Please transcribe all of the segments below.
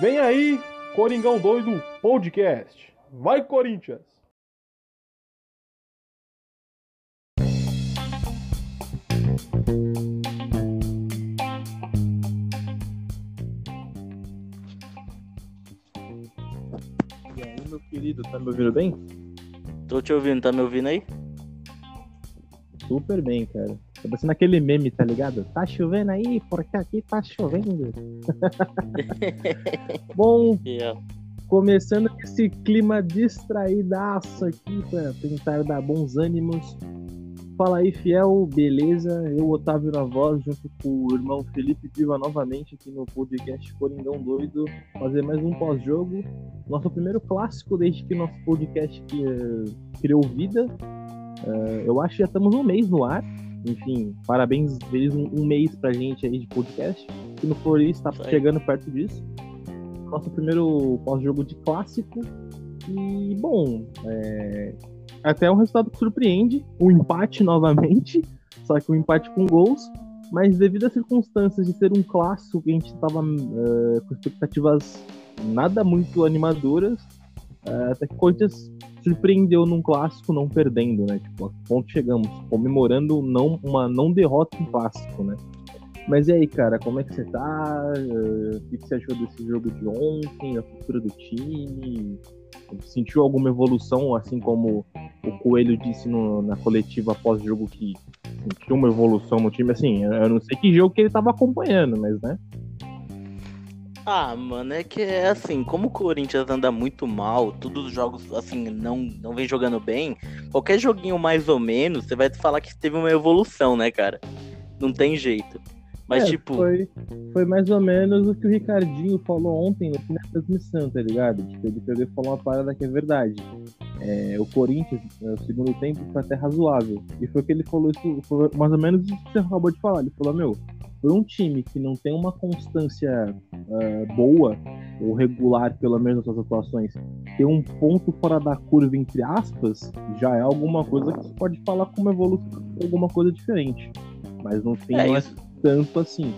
Vem aí, Coringão Doido Podcast. Vai, Corinthians! E aí, meu querido, tá me ouvindo bem? Tô te ouvindo, tá me ouvindo aí? Super bem, cara. Tá parecendo aquele meme, tá ligado? Tá chovendo aí, porque aqui tá chovendo. Bom, Yeah. começando esse clima distraídaço aqui pra tentar dar bons ânimos. Fala aí, fiel, beleza? Eu, Otávio na voz, junto com o irmão Felipe Piva novamente aqui no podcast Coringão Doido, fazer mais um pós-jogo. Nosso primeiro clássico desde que nosso podcast eh, criou vida. Eh, eu acho que já estamos um mês no ar. Enfim, parabéns deles um, mês pra gente aí de podcast. Se não for isso, tá Isso chegando perto disso. Nosso primeiro pós-jogo de clássico. E, bom, é, até um resultado que surpreende. Um empate novamente, só que um empate com gols. Mas devido às circunstâncias de ser um clássico que a gente estava com expectativas nada muito animadoras, eh, até que Corinthians surpreendeu num clássico não perdendo, né? Tipo, a ponto chegamos, comemorando não, uma não derrota em clássico, né? Mas e aí, cara, como é que você tá? Eh, O que você achou desse jogo de ontem, a cultura do time? Sentiu alguma evolução, assim como o Coelho disse no- na coletiva após o jogo que sentiu uma evolução no time? Assim, eu não sei que jogo que ele tava acompanhando, mas né? Ah, mano, é que é assim, como o Corinthians anda muito mal, todos os jogos, assim, não, não vem jogando bem, qualquer joguinho mais ou menos, você vai falar que teve uma evolução, né, cara? Não tem jeito. Mas, É, tipo, Foi, foi mais ou menos o que o Ricardinho falou ontem no fim da transmissão, tá ligado? Tipo, ele pegou e falou uma parada que é verdade. É, o Corinthians, no segundo tempo, foi até razoável. E foi o que ele falou, isso foi mais ou menos isso que você acabou de falar. Ele falou, meu, por um time que não tem uma constância ah, boa, ou regular, pelo menos nas suas atuações, ter um ponto fora da curva, entre aspas, já é alguma coisa que você pode falar como evolução, alguma coisa diferente. Mas não tem É mais tanto assim.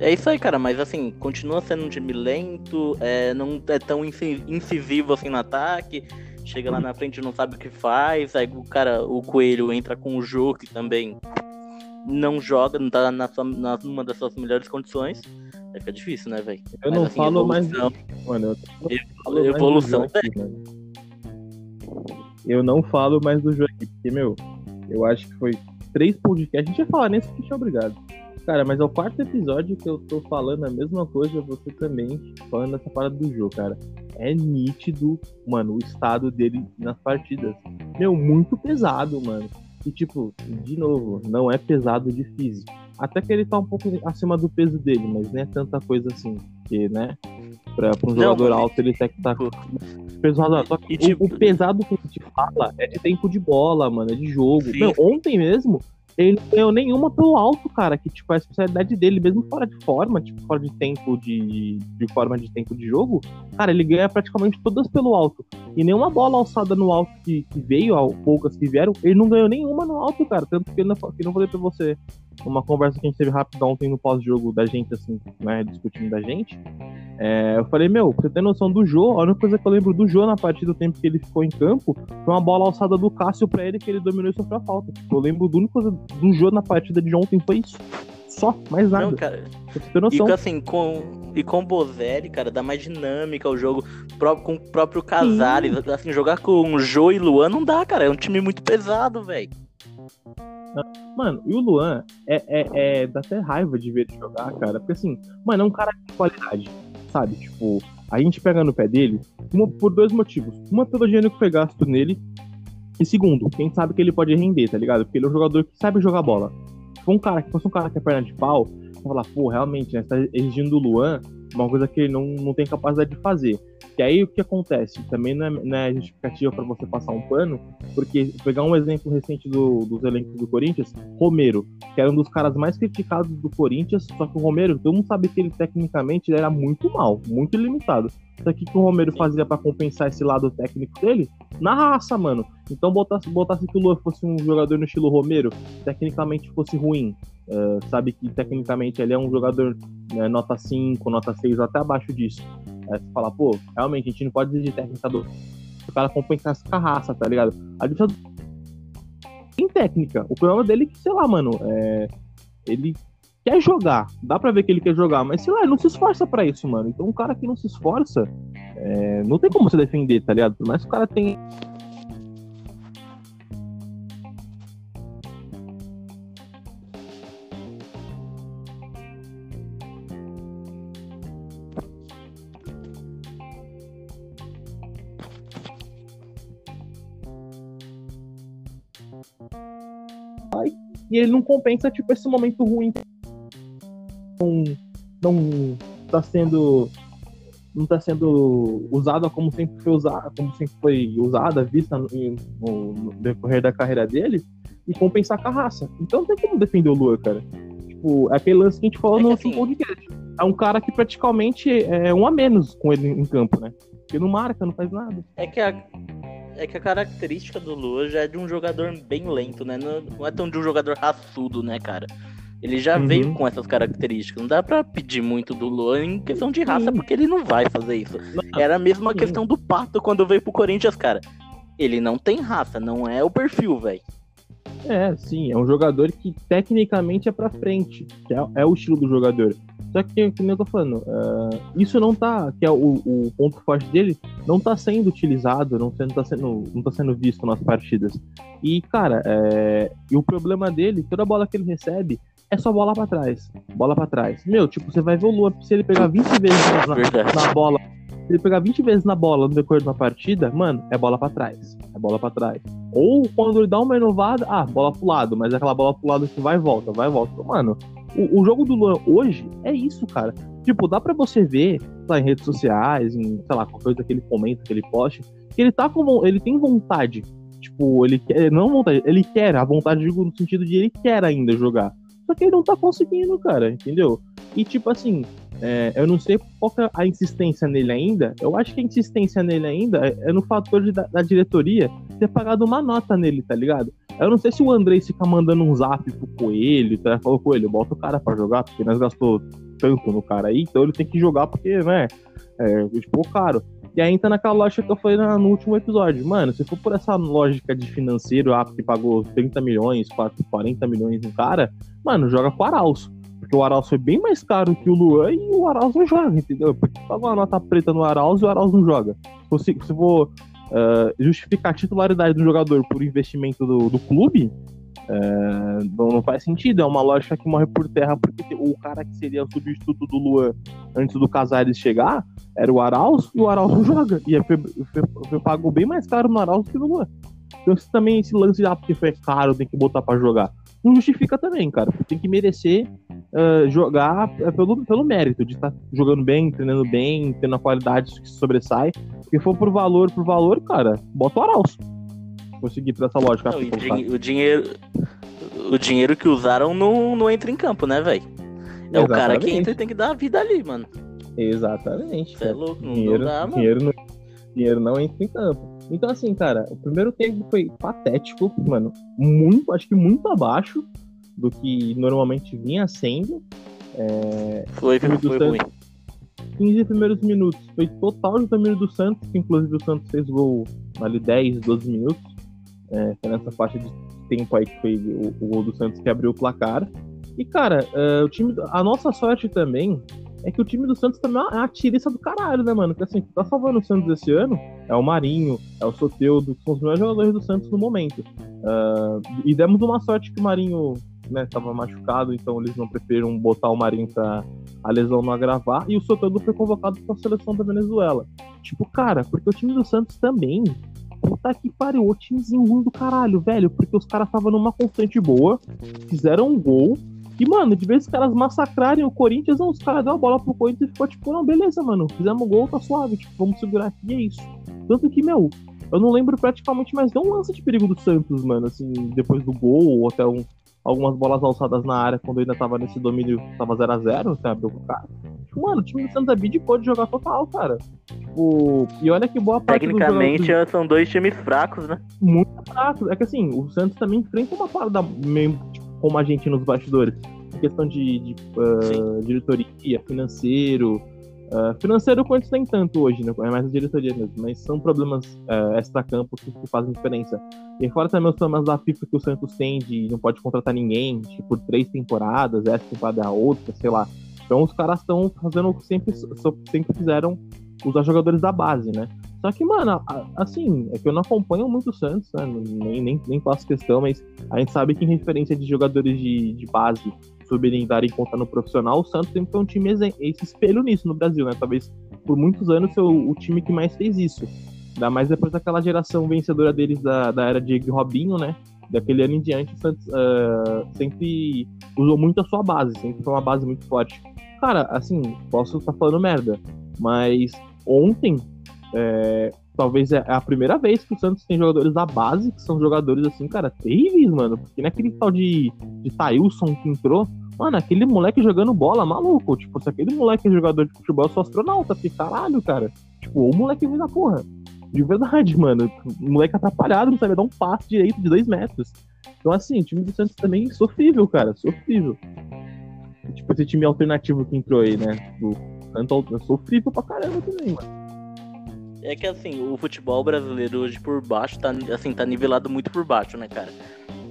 é isso aí, cara, mas assim, continua sendo um time lento, é, não é tão inci- incisivo assim no ataque, chega lá na frente e não sabe o que faz, aí o cara, o Coelho entra com o Jô, que também não joga, não tá na sua, na, numa das suas melhores condições, aí fica difícil, né, velho? Eu Mas, não assim, falo mais Mano, eu falo mais do evolução, jogo aqui, mano. Eu não falo mais do jogo aqui, porque, meu, eu acho que foi três podcasts. A gente ia falar nesse que é obrigado. Cara, mas é o quarto episódio que eu tô falando a mesma coisa, você também falando essa parada do jogo, cara. É nítido, mano, o estado dele nas partidas. Meu, muito pesado, mano. E, tipo, de novo, não é pesado de físico. Até que ele tá um pouco acima do peso dele, mas não é tanta coisa assim. Porque, né? Pra, pra um Não, jogador mas- alto, ele tem que estar peso razoável. Só que E, o- tipo- o, pesado que a gente fala é de tempo de bola, mano, é de jogo. Meu, ontem mesmo, ele não ganhou nenhuma pelo alto, cara, que, tipo, a especialidade dele, mesmo fora de forma, tipo, fora de tempo de, de forma de tempo de jogo, cara, ele ganha praticamente todas pelo alto. E nenhuma bola alçada no alto que, que veio, poucas que vieram, ele não ganhou nenhuma no alto, cara. Tanto que eu não, que não falei pra você, uma conversa que a gente teve rápido ontem no pós-jogo da gente, assim, né, discutindo da gente. É, eu falei, meu, você ter noção do Jô, a única coisa que eu lembro do Jô na partida do tempo que ele ficou em campo foi uma bola alçada do Cássio pra ele que ele dominou e sofreu a falta. Tipo, eu lembro do única coisa do Jô na partida de ontem foi isso. Só, mais nada. Não, cara, você ter E noção. com, assim, com, e com o Bozelli, cara, dá mais dinâmica ao jogo. Com o próprio Casares, assim, jogar com Jô e Luan não dá, cara. É um time muito pesado, velho. Mano, e o Luan é, é, é- dá até raiva de ver ele jogar, cara. Porque assim, mano, é um cara de qualidade, sabe? Tipo, a gente pega no pé dele uma- por dois motivos. Uma pelo dinheiro que foi gasto nele. E segundo, quem sabe que ele pode render, tá ligado? Porque ele é um jogador que sabe jogar bola. Se um cara que fosse um cara que é perna de pau, falar, pô, realmente, né? Você tá exigindo do Luan uma coisa que ele não, não tem capacidade de fazer. E aí o que acontece? Também não é, não é justificativa pra você passar um pano, Porque pegar um exemplo recente do, dos elencos do Corinthians, Romero, que era um dos caras mais criticados do Corinthians, só que o Romero, todo mundo sabe que ele tecnicamente ele era muito mal, muito limitado. Só que o que o Romero fazia para compensar esse lado técnico dele? Na raça, mano. Então botasse, botasse que o Lua fosse um jogador no estilo Romero, tecnicamente fosse ruim. Uh, sabe que tecnicamente ele é um jogador né, nota 5, nota 6, até abaixo disso. Aí você fala, pô, realmente a gente não pode exigir técnica do cara compensasse com a raça, tá ligado? A gente tem técnica. O problema dele é que, sei lá, mano, é... ele quer jogar. Dá pra ver que ele quer jogar, mas sei lá, ele não se esforça para isso, mano. Então um cara que não se esforça, é... não tem como você defender, tá ligado? Que o cara tenha e ele não compensa, tipo, esse momento ruim. Não, não tá sendo. Não tá sendo usada como sempre foi usada, como sempre foi usada, vista no, no, no decorrer da carreira dele, e compensar com a raça. Então não tem como defender o Lua, cara. Tipo, é aquele lance que a gente falou é no assim, podcast. É um cara que praticamente é um a menos com ele em campo, né? Porque não marca, não faz nada. É que a, é que a característica do Lua já é de um jogador bem lento, né? Não, é tão de um jogador raçudo, né, cara? Ele já uhum. veio com essas características. Não dá pra pedir muito do Lua em questão de raça, porque ele não vai fazer isso. Era a mesma questão do Pato quando veio pro Corinthians, cara. Ele não tem raça, não é o perfil, velho. É, sim, é um jogador que tecnicamente é pra frente. Que é, é o estilo do jogador. Só que, como eu tô falando, uh, isso não tá, que é o, o, ponto forte dele, não tá sendo utilizado, não, sendo, tá sendo, não tá sendo visto nas partidas. E, cara, é, e o problema dele, toda bola que ele recebe, é só bola para trás. Bola para trás. Meu, tipo, você vai ver o se ele pegar 20 vezes na, na, bola, se ele pegar 20 vezes na bola no decorrer de uma partida, mano, é bola para trás. É bola para trás. Ou quando ele dá uma inovada, ah, bola pro lado, mas é aquela bola pro lado que vai e volta, vai e volta. Mano, o, o jogo do Luan hoje é isso, cara. Tipo, dá para você ver lá em redes sociais, em, sei lá, qualquer coisa que ele comenta, que ele poste, que ele tá com ele tem vontade. Tipo, ele quer, não vontade, ele quer, a vontade digo no sentido de ele quer ainda jogar. Só que ele não tá conseguindo, cara, entendeu? E tipo assim, é, eu não sei qual é a insistência nele ainda. Eu acho que a insistência nele ainda é, é no fator de, da, da, diretoria ter pagado uma nota nele, tá ligado? Eu não sei se o Andrei fica mandando um zap pro Coelho, tá? Falou, Coelho, bota o cara pra jogar, porque nós gastou tanto no cara aí, então ele tem que jogar porque, né, é, tipo, caro. E aí entra naquela lógica que eu falei no último episódio. Mano, se for por essa lógica de financeiro, ah, que pagou 30 milhões, 40 milhões no cara, mano, joga com o Arauz. Porque o Arauz foi bem mais caro que o Luan e o Arauz não joga, entendeu? Porque paga uma nota preta no Arauz e o Arauz não joga. Se, se for uh, justificar a titularidade do jogador por investimento do, do clube, uh, não, não, faz sentido. É uma lógica que morre por terra, porque o cara que seria o substituto do Luan antes do Casares chegar era o Arauz e o Arauz não joga. E pagou bem mais caro no Arauz que no Luan. Então, isso também, esse lance de ah, porque foi caro, tem que botar para jogar. Não justifica também, cara. Tem que merecer uh, jogar pelo, pelo mérito, de estar tá jogando bem, treinando bem, tendo a qualidade que sobressai. Se for por valor, por valor, cara, bota o Arauz. Conseguir por essa lógica. Não, o, o, dinheiro. O dinheiro que usaram não, não entra em campo, né, velho? É Exatamente. o cara que entra e tem que dar a vida ali, mano. Exatamente. É louco, não, dinheiro, dá, mano. Dinheiro não, dinheiro não entra em campo. Então, assim, cara, o primeiro tempo foi patético, mano. Muito, acho que muito abaixo do que normalmente vinha sendo. É, foi, foi, foi ruim. 15 primeiros minutos foi total de domínio do Santos, que inclusive o Santos fez gol ali 10, 12 minutos. É, foi nessa faixa de tempo aí que foi o, o gol do Santos que abriu o placar. E, cara, uh, o time, a nossa sorte também é que o time do Santos também é uma tirista do caralho, né, mano? Porque assim, tá salvando o Santos esse ano é o Marinho, é o Soteudo, que são os melhores jogadores do Santos no momento. Uh, e demos uma sorte que o Marinho né, tava machucado, então eles não preferiram botar o Marinho pra a lesão não agravar, e o Soteldo foi convocado pra seleção da Venezuela. Tipo, cara, porque o time do Santos também, puta que pariu, o timezinho ruim do caralho, velho, porque os caras estavam numa constante boa, fizeram um gol, e, mano, de vez os caras massacrarem o Corinthians, não, os caras dão a bola pro Corinthians e ficou tipo, não, beleza, mano, fizemos gol, tá suave, tipo, vamos segurar aqui, é isso. Tanto que, meu, eu não lembro praticamente mais de um lance de perigo do Santos, mano, assim, depois do gol, ou até um, algumas bolas alçadas na área quando ainda tava nesse domínio, tava 0x0, sabe, o cara. Tipo, mano, o time do Santos é bid pode jogar total, cara. Tipo, e olha que boa parte Tecnicamente jogadores... são dois times fracos, né? Muito fracos. É que assim, o Santos também enfrenta uma parada meio tipo, como a gente nos bastidores. Em questão de, de uh, diretoria, financeiro, Uh, financeiro o Corinthians nem tanto hoje, né? É mais a diretoria mesmo, mas são problemas uh, extra-campo que, que, fazem diferença. E fora também os problemas da FIFA que o Santos tem de não pode contratar ninguém tipo, por três temporadas, essa temporada é a outra, sei lá. Então os caras estão fazendo o que sempre, sempre fizeram usar jogadores da base, né? Só que, mano, assim, é que eu não acompanho muito o Santos, né? Nem, nem, nem faço questão, mas a gente sabe que em referência de jogadores de, de base subirem darem conta no profissional, o Santos sempre foi um time esse espelho nisso no Brasil, né? Talvez por muitos anos foi o, o time que mais fez isso. Ainda mais depois daquela geração vencedora deles da, da era de Robinho, né? Daquele ano em diante, o Santos uh, sempre usou muito a sua base, sempre foi uma base muito forte. Cara, assim, posso estar tá falando merda, mas ontem é, talvez é a primeira vez que o Santos tem jogadores da base, que são jogadores assim, cara, terríveis, mano. Porque naquele tal de, de Thailson que entrou, mano, aquele moleque jogando bola, maluco. Tipo, se aquele moleque é jogador de futebol, eu sou astronauta, porque caralho, cara. Tipo, o moleque vem da porra. De verdade, mano. O moleque atrapalhado, não sabe dar um passe direito de dois metros. Então, assim, o time do Santos também é sofrível, cara, sofrível. Tipo, esse time alternativo que entrou aí, né? O Santos é sofrível pra caramba também, mano. É que assim, o futebol brasileiro hoje por baixo tá, assim, tá nivelado muito por baixo, né, cara?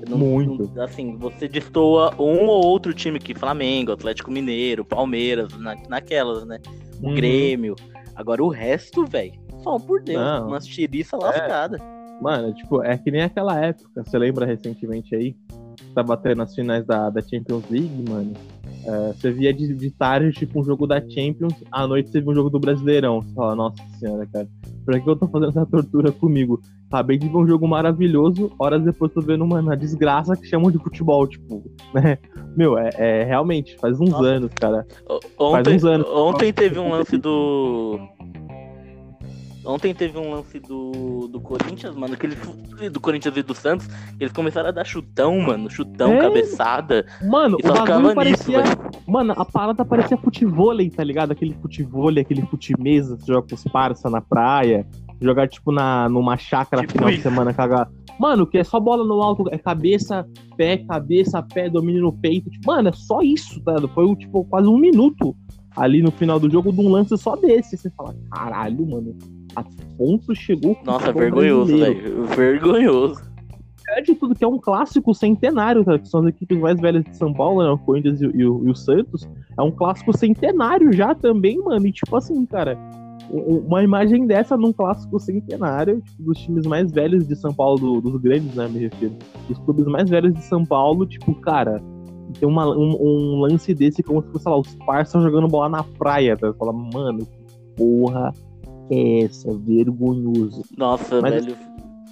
Não, muito. Não, assim, você destoa um ou outro time que Flamengo, Atlético Mineiro, Palmeiras, na, naquelas, né? O uhum. Grêmio. Agora o resto, velho, só por Deus, não. umas tiriças é. lascadas. Mano, tipo, é que nem aquela época, você lembra recentemente aí? Tá batendo as finais da, da Champions League, mano. É, você via de, de tarde, tipo, um jogo da Champions, à noite você via um jogo do Brasileirão. Você fala, nossa senhora, cara, por que eu tô fazendo essa tortura comigo? Acabei de ver um jogo maravilhoso, horas depois tô vendo uma, uma desgraça que chamam de futebol, tipo, né? Meu, é, é realmente, faz uns nossa. anos, cara. Ontem, faz uns anos. Ontem teve um lance do Ontem teve um lance do, do Corinthians, mano, que eles, do Corinthians e do Santos, eles começaram a dar chutão, mano, chutão, é? cabeçada. Mano, o bagulho parecia... Nisso, mano, a parada parecia futevôlei, tá ligado? Aquele futevôlei, aquele futemesa, você joga com os parça na praia, jogar, tipo, na, numa chácara tipo final isso. de semana, cagar... Mano, que é só bola no alto, é cabeça, pé, cabeça, pé, domínio no peito. Tipo, mano, é só isso, tá? Foi, tipo, quase um minuto ali no final do jogo de um lance só desse. Você fala, caralho, mano, a ponto chegou. Nossa, vergonhoso, velho. Vergonhoso. É de tudo que é um clássico centenário, tá? que são as equipes mais velhas de São Paulo, né? O Corinthians e, e, e, o Santos. É um clássico centenário já também, mano. E tipo assim, cara, uma imagem dessa num clássico centenário, tipo, dos times mais velhos de São Paulo, do, dos grandes, né? Me refiro. Dos clubes mais velhos de São Paulo, tipo, cara, tem uma, um, um, lance desse como se fosse, sei lá, os parças jogando bola na praia, tá? Você fala, mano, porra é essa? Vergonhoso. Nossa, Mas, velho.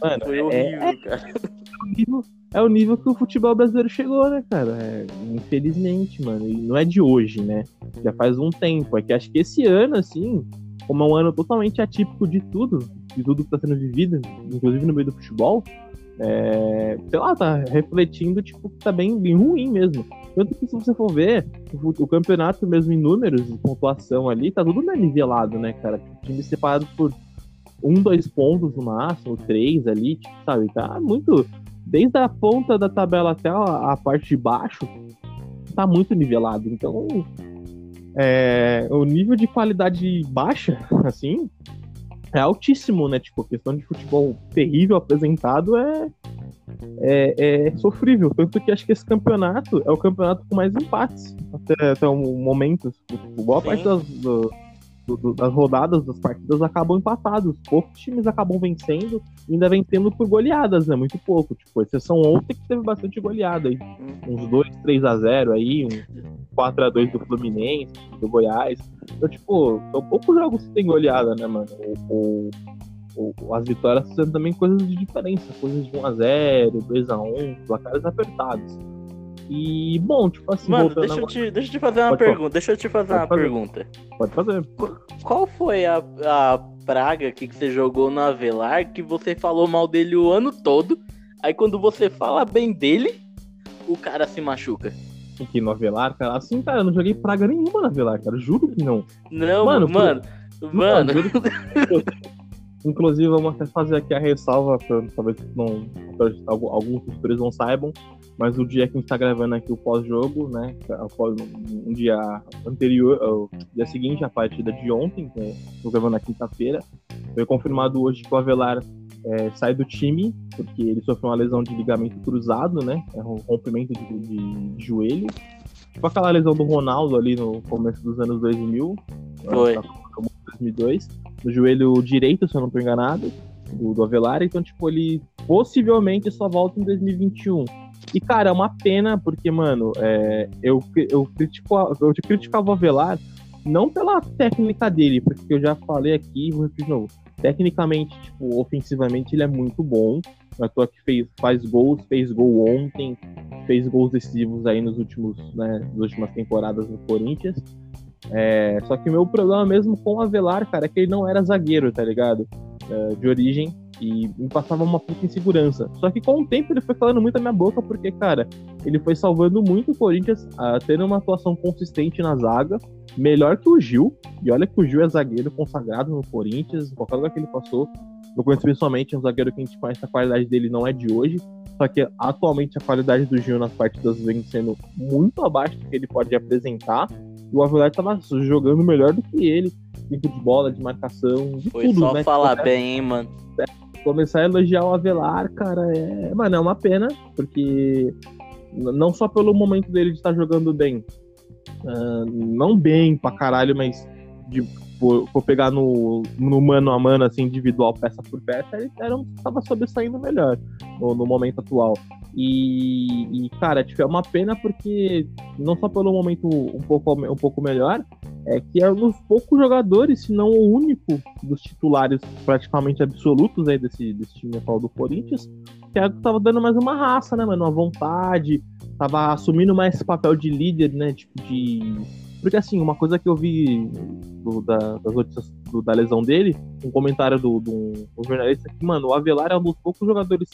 Mano, foi é, horrível, é, cara. É o, nível, é o nível que o futebol brasileiro chegou, né, cara? É, infelizmente, mano. E não é de hoje, né? Já faz um tempo. É que acho que esse ano, assim, como é um ano totalmente atípico de tudo, de tudo que tá sendo vivido, inclusive no meio do futebol, é, sei lá, tá refletindo, tipo, que tá bem, bem ruim mesmo. Tanto que se você for ver, o, o campeonato mesmo em números, de pontuação ali, tá tudo nivelado, né, cara? Time separado por um, dois pontos no máximo, três ali, tipo, sabe? Tá muito. Desde a ponta da tabela até a, a parte de baixo, tá muito nivelado. Então, é, o nível de qualidade baixa, assim, é altíssimo, né? Tipo, a questão de futebol terrível apresentado é, é, é, sofrível. Tanto que acho que esse campeonato é o campeonato com mais empates até, até o momento. Tipo, boa Sim. parte das, do, do, das rodadas, das partidas acabam empatados. Poucos times acabam vencendo, ainda vencendo por goleadas, né? Muito pouco. Tipo, exceção ontem que teve bastante goleada aí. Uns 2, 3 a 0 aí, um 4 a 2 do Fluminense, do Goiás. Então, tipo, são poucos jogos que tem goleada, né, mano? O, o, o, as vitórias sendo também coisas de diferença, coisas de 1x0, 2x1, placares apertados. E, bom, tipo assim. Mano, deixa eu, te, deixa eu te fazer uma pergunta. Deixa eu te fazer Pode uma fazer. pergunta. Pode fazer. Qual foi a, a praga que você jogou no Avelar, que você falou mal dele o ano todo. Aí quando você fala bem dele, o cara se machuca. Aqui no Avelar, cara. Assim, cara, eu não joguei praga nenhuma no Avelar, cara. Juro que não. Não, mano, mano. Mano. juro que... Inclusive, vamos até fazer aqui a ressalva, pra, talvez não, alguns tutores não saibam, mas o dia que a gente tá gravando aqui o pós-jogo, né, um dia anterior, o dia seguinte, a partida de ontem, né, tô gravando na quinta-feira, foi confirmado hoje que o Avelar é, sai do time, porque ele sofreu uma lesão de ligamento cruzado, né, é um rompimento de, de, de joelho, tipo aquela lesão do Ronaldo ali no começo dos anos 2000, foi. 2002, no joelho direito, se eu não tô enganado, do, do Avelar. Então, tipo, ele possivelmente só volta em 2021. E, cara, é uma pena, porque, mano, é, eu, eu, critico, eu criticava o Avelar não pela técnica dele, porque eu já falei aqui, vou repetir de novo. Tecnicamente, tipo, ofensivamente, ele é muito bom. Não é toa que fez, faz gols, fez gol ontem, fez gols decisivos aí nos últimos, né, nas últimas temporadas no Corinthians. É, só que o meu problema mesmo com o Avelar, cara, é que ele não era zagueiro, tá ligado? É, de origem e me passava uma puta insegurança. Só que com o tempo ele foi falando muito na minha boca, porque, cara, ele foi salvando muito o Corinthians, a, tendo uma atuação consistente na zaga, melhor que o Gil. E olha que o Gil é zagueiro consagrado no Corinthians, em qualquer lugar que ele passou. No Corinthians, principalmente, é um zagueiro que a gente conhece, a qualidade dele não é de hoje. Só que atualmente a qualidade do Gil nas partidas vem sendo muito abaixo do que ele pode apresentar o Avelar tava jogando melhor do que ele. Tempo de bola, de marcação, de Foi tudo, só né? falar bem, hein, mano. Começar a elogiar o Avelar, cara, é. Mano, é uma pena, porque não só pelo momento dele de estar jogando bem, uh, não bem pra caralho, mas de for, for pegar no, no mano a mano, assim, individual, peça por peça, ele era um, tava sobressaindo melhor no, no momento atual. E, e, cara, tipo, é uma pena porque, não só pelo momento um pouco, um pouco melhor, é que é um dos poucos jogadores, se não o único dos titulares praticamente absolutos aí desse, desse time atual do Corinthians, que é, tava dando mais uma raça, né, mano? Uma vontade, tava assumindo mais esse papel de líder, né? Tipo, de porque, assim, uma coisa que eu vi do, da, das notícias do, da lesão dele, um comentário do, do, do, jornalista que, mano, o Avelar é um dos poucos jogadores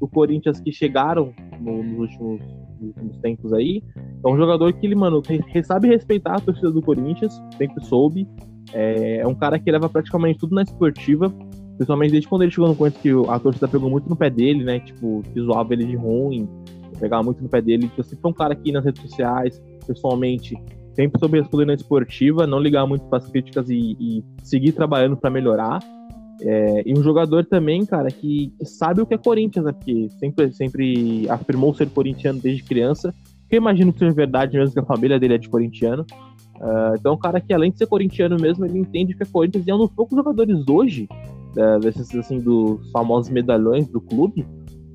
do Corinthians que chegaram no, nos, últimos, nos, últimos, tempos aí. É um jogador que ele, mano, sabe respeitar a torcida do Corinthians, sempre soube. É, é um cara que leva praticamente tudo na esportiva. Principalmente desde quando ele chegou no Corinthians, que a torcida pegou muito no pé dele, né? Tipo, que zoava ele de ruim, pegava muito no pé dele. Então, sempre foi um cara aqui nas redes sociais, pessoalmente, sempre sobre responder na esportiva, não ligar muito para as críticas e, e, seguir trabalhando para melhorar. É, e um jogador também, cara, que, que, sabe o que é Corinthians, né? Porque sempre, sempre afirmou ser corintiano desde criança. Que eu imagino que seja verdade mesmo que a família dele é de corintiano. Uh, então, um cara que além de ser corintiano mesmo, ele entende o que é Corinthians e é um dos poucos jogadores hoje, uh, desses assim, dos famosos medalhões do clube,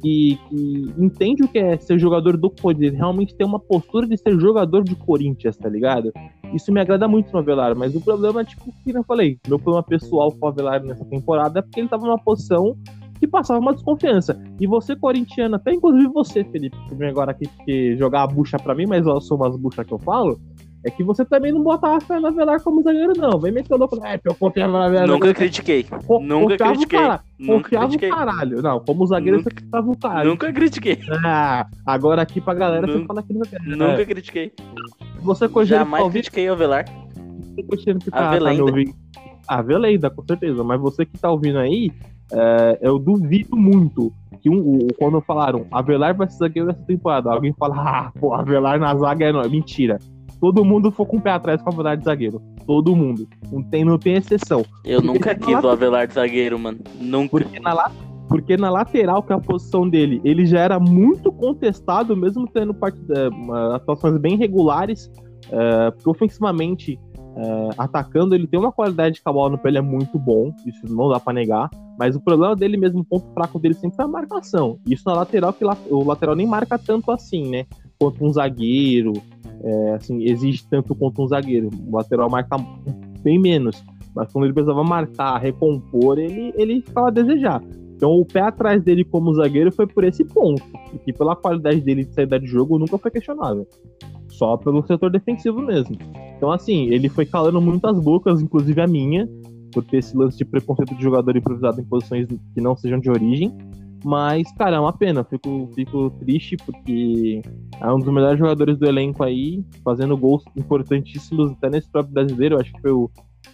que, que, entende o que é ser jogador do Corinthians, realmente tem uma postura de ser jogador de Corinthians, tá ligado? Isso me agrada muito no Avelar, mas o problema, tipo, que eu falei, meu problema pessoal com o Avelar nessa temporada é porque ele tava numa posição que passava uma desconfiança. E você, corintiano, até inclusive você, Felipe, que vem agora aqui que jogar a bucha pra mim, mas eu sou umas buchas que eu falo, é que você também não botava a Fernanda Velar como zagueiro, não. Vem meter o louco. É, eu confiava na Velar. Nunca critiquei. Co Nunca critiquei. Cara, Nunca confiava critiquei. o caralho. Não, como zagueiro Nunca... você confiava o caralho. Nunca critiquei. Ah, agora aqui pra galera Nunca... você fala que. Nunca é. critiquei. Você cogindo Jamais ouvir... critiquei o Velar. Você cogindo que tá, tá me ouvindo. Ah, Velenda, com certeza. Mas você que tá ouvindo aí, é, eu duvido muito que um, quando falaram Avelar vai ser zagueiro essa temporada, alguém fala, ah, pô, Avelar na zaga é não. Mentira todo mundo for com o pé atrás com a Avelar de zagueiro. Todo mundo. Não tem, não tem exceção. Eu porque nunca quis o Avelar de zagueiro, mano. Nunca. Porque na, porque na lateral, que é a posição dele, ele já era muito contestado, mesmo tendo part... uh, atuações bem regulares, uh, porque ofensivamente, uh, atacando, ele tem uma qualidade de cabala no pé, ele é muito bom, isso não dá pra negar, mas o problema dele mesmo, o ponto fraco dele sempre é a marcação. Isso na lateral, que o lateral nem marca tanto assim, né? Quanto um zagueiro, é, assim, exige tanto quanto um zagueiro. O lateral marca bem menos. Mas quando ele precisava marcar, recompor, ele, ele ficava a desejar. Então o pé atrás dele como zagueiro foi por esse ponto. E pela qualidade dele de saída de jogo nunca foi questionável. Só pelo setor defensivo mesmo. Então, assim, ele foi calando muitas bocas, inclusive a minha, por ter esse lance de preconceito de jogador improvisado em posições que não sejam de origem. Mas, cara, é uma pena. Fico, fico triste porque é um dos melhores jogadores do elenco aí, fazendo gols importantíssimos até nesse próprio brasileiro. Eu acho que foi o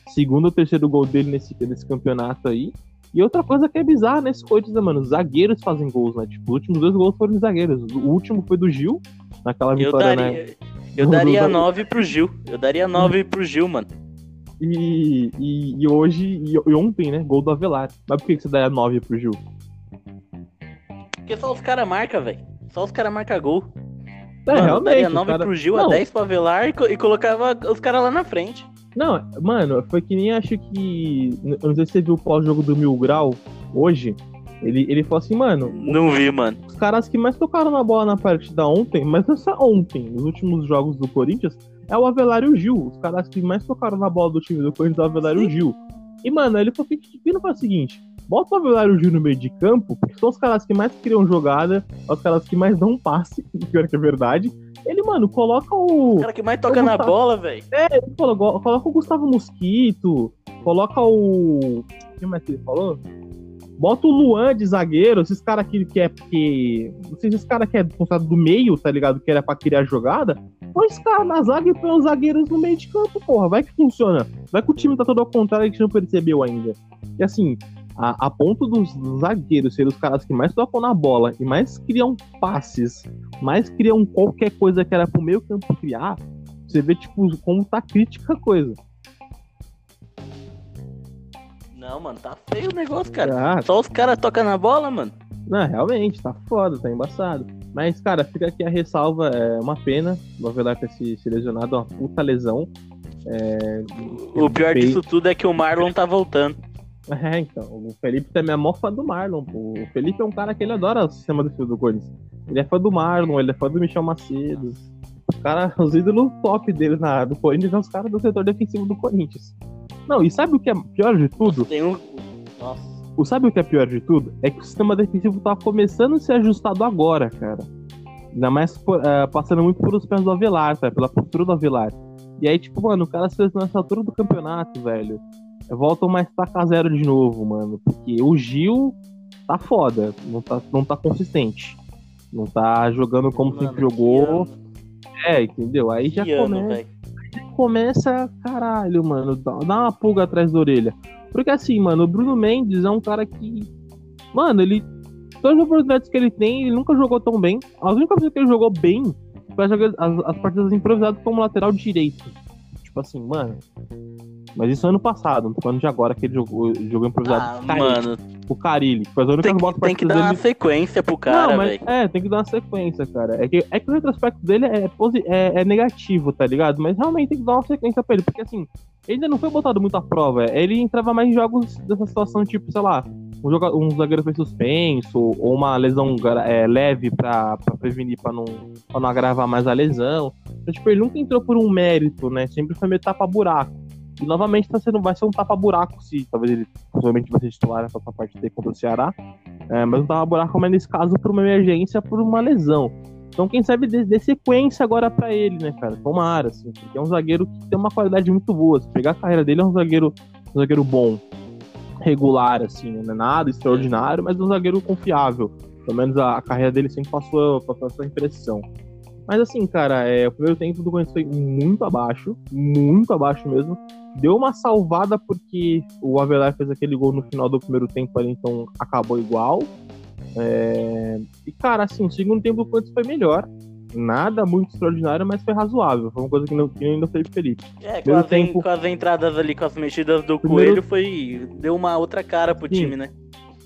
segundo ou terceiro gol dele nesse, nesse campeonato aí. E outra coisa que é bizarra nesse Corinthians, né, mano? Os zagueiros fazem gols, né? Tipo, os últimos dois gols foram de zagueiros. O último foi do Gil, naquela Eu vitória, daria, né? eu daria do- 9 pro Gil. Eu daria 9 pro Gil, mano. E, e, e hoje, e, e ontem, né? Gol do Avelar. Mas por que, que você daria 9 pro Gil? Porque só os caras marcam, velho. Só os caras marcam gol. É, Mano, realmente. daria o 9 cara- pro Gil, Não, a 10 pro Avelar e, co- e colocava os caras lá na frente. Não, mano, foi que nem acho que. Eu não sei se você viu o pós-jogo do Mil Grau hoje. Ele, ele falou assim, mano, Não vi, mano. os caras que mais tocaram na bola na partida ontem, mas não só ontem, nos últimos jogos do Corinthians, é o Avelar e o Gil. Os caras que mais tocaram na bola do time do Corinthians é o Avelar e o Gil. E, mano, ele falou que que não faz o seguinte: bota o Avelar e o Gil no meio de campo, porque são os caras que mais criam jogada, os caras que mais dão passe, pior que é verdade. Ele, mano, coloca o. O cara que mais toca na bola, velho. Ele falou, go- coloca o Gustavo Mosquito, coloca o. O que mais que ele falou? Bota o Luan de zagueiro, esses caras que, que é. Que, não sei se esse cara que é considerado do meio, tá ligado? Que era pra criar jogada. Põe esse cara na zaga e põe os zagueiros no meio de campo, porra. Vai que funciona. Vai que o time tá todo ao contrário e a gente não percebeu ainda. E assim, a, a ponto dos zagueiros serem os caras que mais tocam na bola e mais criam passes, mais criam qualquer coisa que era pro meio campo criar, você vê, tipo, como tá crítica a coisa. Não, mano, tá feio o negócio, cara. Ah, Só os caras tocam na bola, mano. não, realmente, tá foda, tá embaçado. Mas, cara, fica aqui a ressalva, é uma pena o Avelar ter se, se lesionado, uma puta lesão. É, O pior feio. disso tudo é que o Marlon tá voltando. É, então, o Felipe também é mó fã do Marlon, pô. O Felipe é um cara que ele adora o sistema defensivo do Corinthians. Ele é fã do Marlon, ele é fã do Michel Macedo. Os cara, os ídolos top dele na, do Corinthians são os caras do setor defensivo do Corinthians. Não, e sabe o que é pior de tudo? Tem um. Nossa. O- Sabe o que é pior de tudo? É que o sistema defensivo tá começando a ser ajustado agora, cara. Ainda mais por- eh, passando muito por os pés do Avelar, tá? Pela postura do Avelar. E aí, tipo, mano, o cara se nessa altura do campeonato, velho. Voltam mais taca zero de novo, mano. Porque o Gil tá foda. Não tá, não tá consistente. Não tá jogando como Mano, sempre jogou. É, entendeu? Aí já ano, começa começa, caralho, mano, dá, uma pulga atrás da orelha. Porque assim, mano, o Bruno Mendes é um cara que. Mano, ele. Todas as oportunidades que ele tem, ele nunca jogou tão bem. As únicas vezes que ele jogou bem foi as, as partidas improvisadas como lateral direito. Tipo assim, mano. Mas isso ano passado, não falando de agora que ele jogou, jogou improvisado. Ah, Carilli, mano, O Carilli, foi as únicas tem, que- tem que dar uma dele. sequência pro cara, não, mas velho. é, tem que dar uma sequência, cara. É que, é que o retrospecto dele é, é, é negativo, tá ligado? Mas realmente tem que dar uma sequência pra ele, porque assim, ele ainda não foi botado muito à prova. Ele entrava mais em jogos dessa situação, tipo, sei lá, um, joga, um zagueiro foi suspenso, ou uma lesão é, leve pra, pra prevenir, pra não, pra não agravar mais a lesão. Então, tipo, ele nunca entrou por um mérito, né? Sempre foi meio tapa-buraco. E novamente tá sendo, vai ser um tapa-buraco, se talvez ele possivelmente vai ser titular nessa parte dele contra o Ceará. É, mas não tava buraco, mas nesse caso por uma emergência, por uma lesão. Então, quem sabe dê, dê sequência agora pra ele, né, cara? Tomara, assim, porque é um zagueiro que tem uma qualidade muito boa. Se pegar a carreira dele, é um zagueiro, um zagueiro bom, regular, assim, não é nada extraordinário, mas é um zagueiro confiável. Pelo menos a, a carreira dele sempre passou, passou essa impressão. Mas assim, cara, é, o primeiro tempo do Corinthians foi muito abaixo, muito abaixo mesmo. Deu uma salvada porque o Avelar fez aquele gol no final do primeiro tempo ali, então acabou igual. É, E, cara, assim, o segundo tempo Corinthians foi melhor. Nada muito extraordinário, mas foi razoável. Foi uma coisa que não, que ainda foi Felipe. É, com as, tempo- com as entradas ali, com as mexidas do Primeiro- coelho, foi. Deu uma outra cara pro Sim. time, né?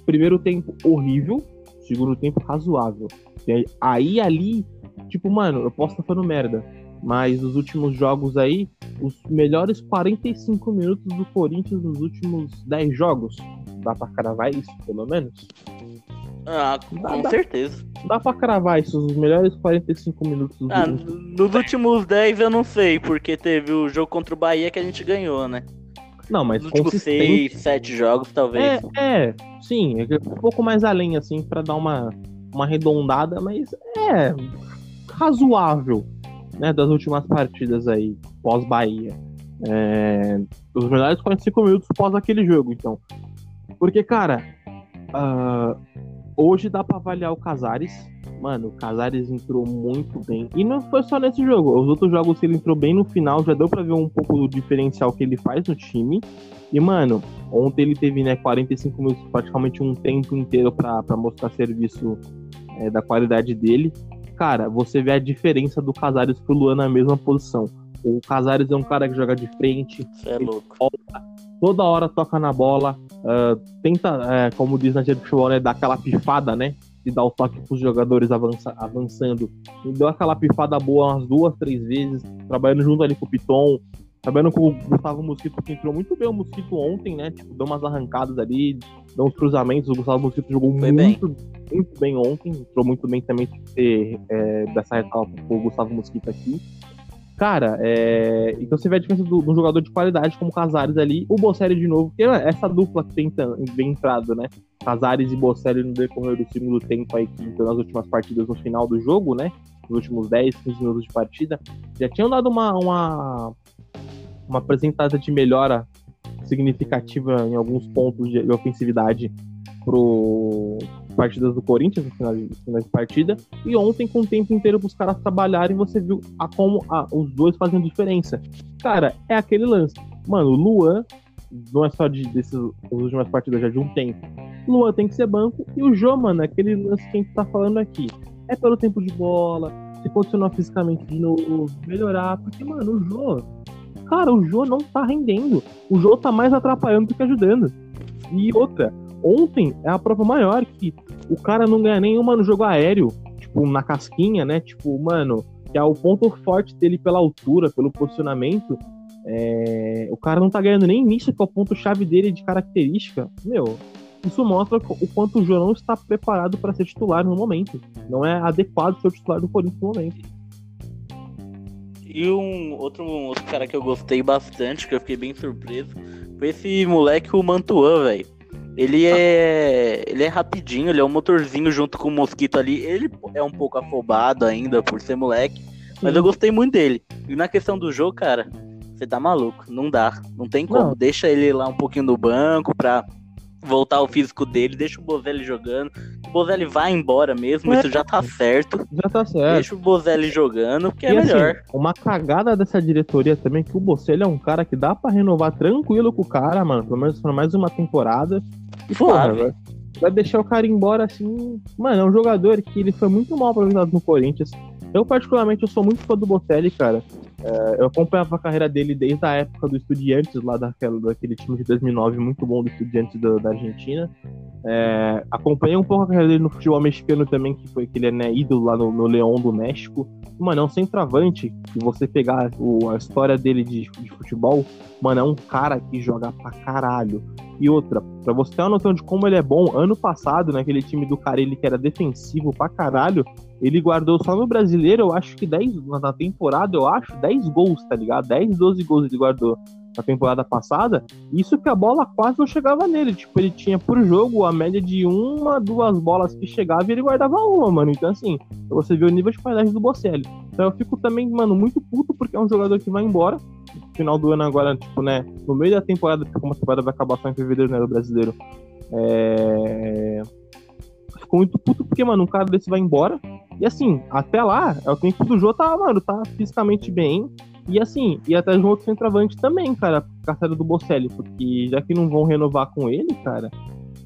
Primeiro tempo horrível, segundo tempo razoável. E aí, aí ali, tipo, mano, eu posso estar falando merda. Mas os últimos jogos aí, os melhores 45 minutos do Corinthians nos últimos 10 jogos. Dá pra cravar isso, pelo menos? Ah, com dá. certeza. Dá pra cravar isso, os melhores 45 minutos dos Ah, nos últimos 10 eu não sei, porque teve o jogo contra o Bahia que a gente ganhou, né? Não, mas Nos últimos consistente. 6, 7 jogos, talvez. É, é, sim, é um pouco mais além, assim, pra dar uma, uma arredondada, mas é razoável, né, das últimas partidas aí, pós-Bahia. É, os melhores 45 minutos após aquele jogo, então. Porque, cara, uh, hoje dá pra avaliar o Casares. Mano, o Casares entrou muito bem. E não foi só nesse jogo. Os outros jogos ele entrou bem no final, já deu pra ver um pouco do diferencial que ele faz no time. E, mano, ontem ele teve, né, 45 minutos, praticamente um tempo inteiro pra, pra mostrar serviço é, da qualidade dele. Cara, você vê a diferença do Casares pro Luan na mesma posição. O Casares é um cara que joga de frente. É louco. Toda hora toca na bola. Uh, tenta, é, como diz na de futebol, né, dar aquela pifada, né? De dar o toque pros jogadores avança, avançando. E deu aquela pifada boa umas duas, três vezes. Trabalhando junto ali com o Piton. Trabalhando com o Gustavo Mosquito, que entrou muito bem o Mosquito ontem, né? Tipo, deu umas arrancadas ali, deu uns cruzamentos. O Gustavo Mosquito jogou Foi muito bem. muito bem ontem. Entrou muito bem também ter é, dessa o Gustavo Mosquito aqui. Cara, é... então você vê a diferença do, do jogador de qualidade como Casares ali, o Bocelli de novo, é essa dupla que tem bem entrado, né? Casares e Bocelli no decorrer do segundo tempo aí, que então, nas últimas partidas no final do jogo, né? Nos últimos 10, 15 minutos de partida, já tinham dado uma, uma, uma apresentada de melhora significativa em alguns pontos de, de ofensividade pro partidas do Corinthians no final, de, final de partida. E ontem com o tempo inteiro os caras trabalharem você viu a como a, os dois fazendo diferença. Cara é aquele lance. Mano o Luan não é só de desses últimas partidas já de um tempo. Luan tem que ser banco e o Jô mano é aquele lance que a gente tá falando aqui. É pelo tempo de bola se condicionar fisicamente de novo melhorar porque mano o Jô cara o Jô não tá rendendo o Jô tá mais atrapalhando do que ajudando e outra ontem é a prova maior que o cara não ganha nenhuma no jogo aéreo, tipo, na casquinha, né? Tipo, mano, que é o ponto forte dele pela altura, pelo posicionamento. É... O cara não tá ganhando nem nisso, que é o ponto-chave dele de característica. Meu, isso mostra o quanto o João não está preparado para ser titular no momento. Não é adequado ser o titular do Corinthians no momento. E um outro, um outro cara que eu gostei bastante, que eu fiquei bem surpreso, foi esse moleque, o Mantuan, velho. Ele é. Ele é rapidinho, ele é um motorzinho junto com o Mosquito ali. Ele é um pouco afobado ainda por ser moleque. Mas eu gostei muito dele. E na questão do jogo, cara, você tá maluco. Não dá. Não tem como. Não. Deixa ele lá um pouquinho no banco pra voltar ao físico dele. Deixa o Bozelli jogando. O Bozelli vai embora mesmo. É. Isso já tá certo. Já tá certo. Deixa o Bozelli jogando, porque é E assim, melhor. uma cagada dessa diretoria também, que o Bocelli é um cara que dá pra renovar tranquilo com o cara, mano. Pelo menos por mais uma temporada. E, porra, vai deixar o cara embora assim. Mano, é um jogador que ele foi muito mal aproveitado no Corinthians. Eu, particularmente, eu sou muito fã do Bocelli, cara. É, eu acompanhava a carreira dele desde a época do Estudiantes, lá daquela, daquele time de 2009, muito bom do Estudiantes da, da Argentina. É, acompanhei um pouco a carreira dele no futebol mexicano também, que foi que ele é né, ídolo lá no, no Leão do México. Mano, é um centroavante. Se você pegar o- a história dele de, de futebol, mano, é um cara que joga pra caralho. E outra, pra você ter uma noção de como ele é bom, ano passado, naquele time do Carelli que era defensivo pra caralho, ele guardou só no brasileiro, eu acho que 10, na temporada, eu acho, 10 gols, tá ligado? 10, 12 gols ele guardou na temporada passada. Isso que a bola quase não chegava nele. Tipo, ele tinha por jogo a média de uma, duas bolas que chegava e ele guardava uma, mano. Então, assim, você vê o nível de qualidade do Bocelli. Então eu fico também, mano, muito puto porque é um jogador que vai embora. No final do ano agora, tipo, né? No meio da temporada, porque como a temporada vai acabar só em fevereiro, né? Do brasileiro. É. Fico muito puto porque, mano, um cara desse vai embora. E assim, até lá, é o tempo do Jô tá, mano, tá fisicamente bem. E assim, e até de um outro centroavante também, cara, carteira do Bocelli, porque já que não vão renovar com ele, cara,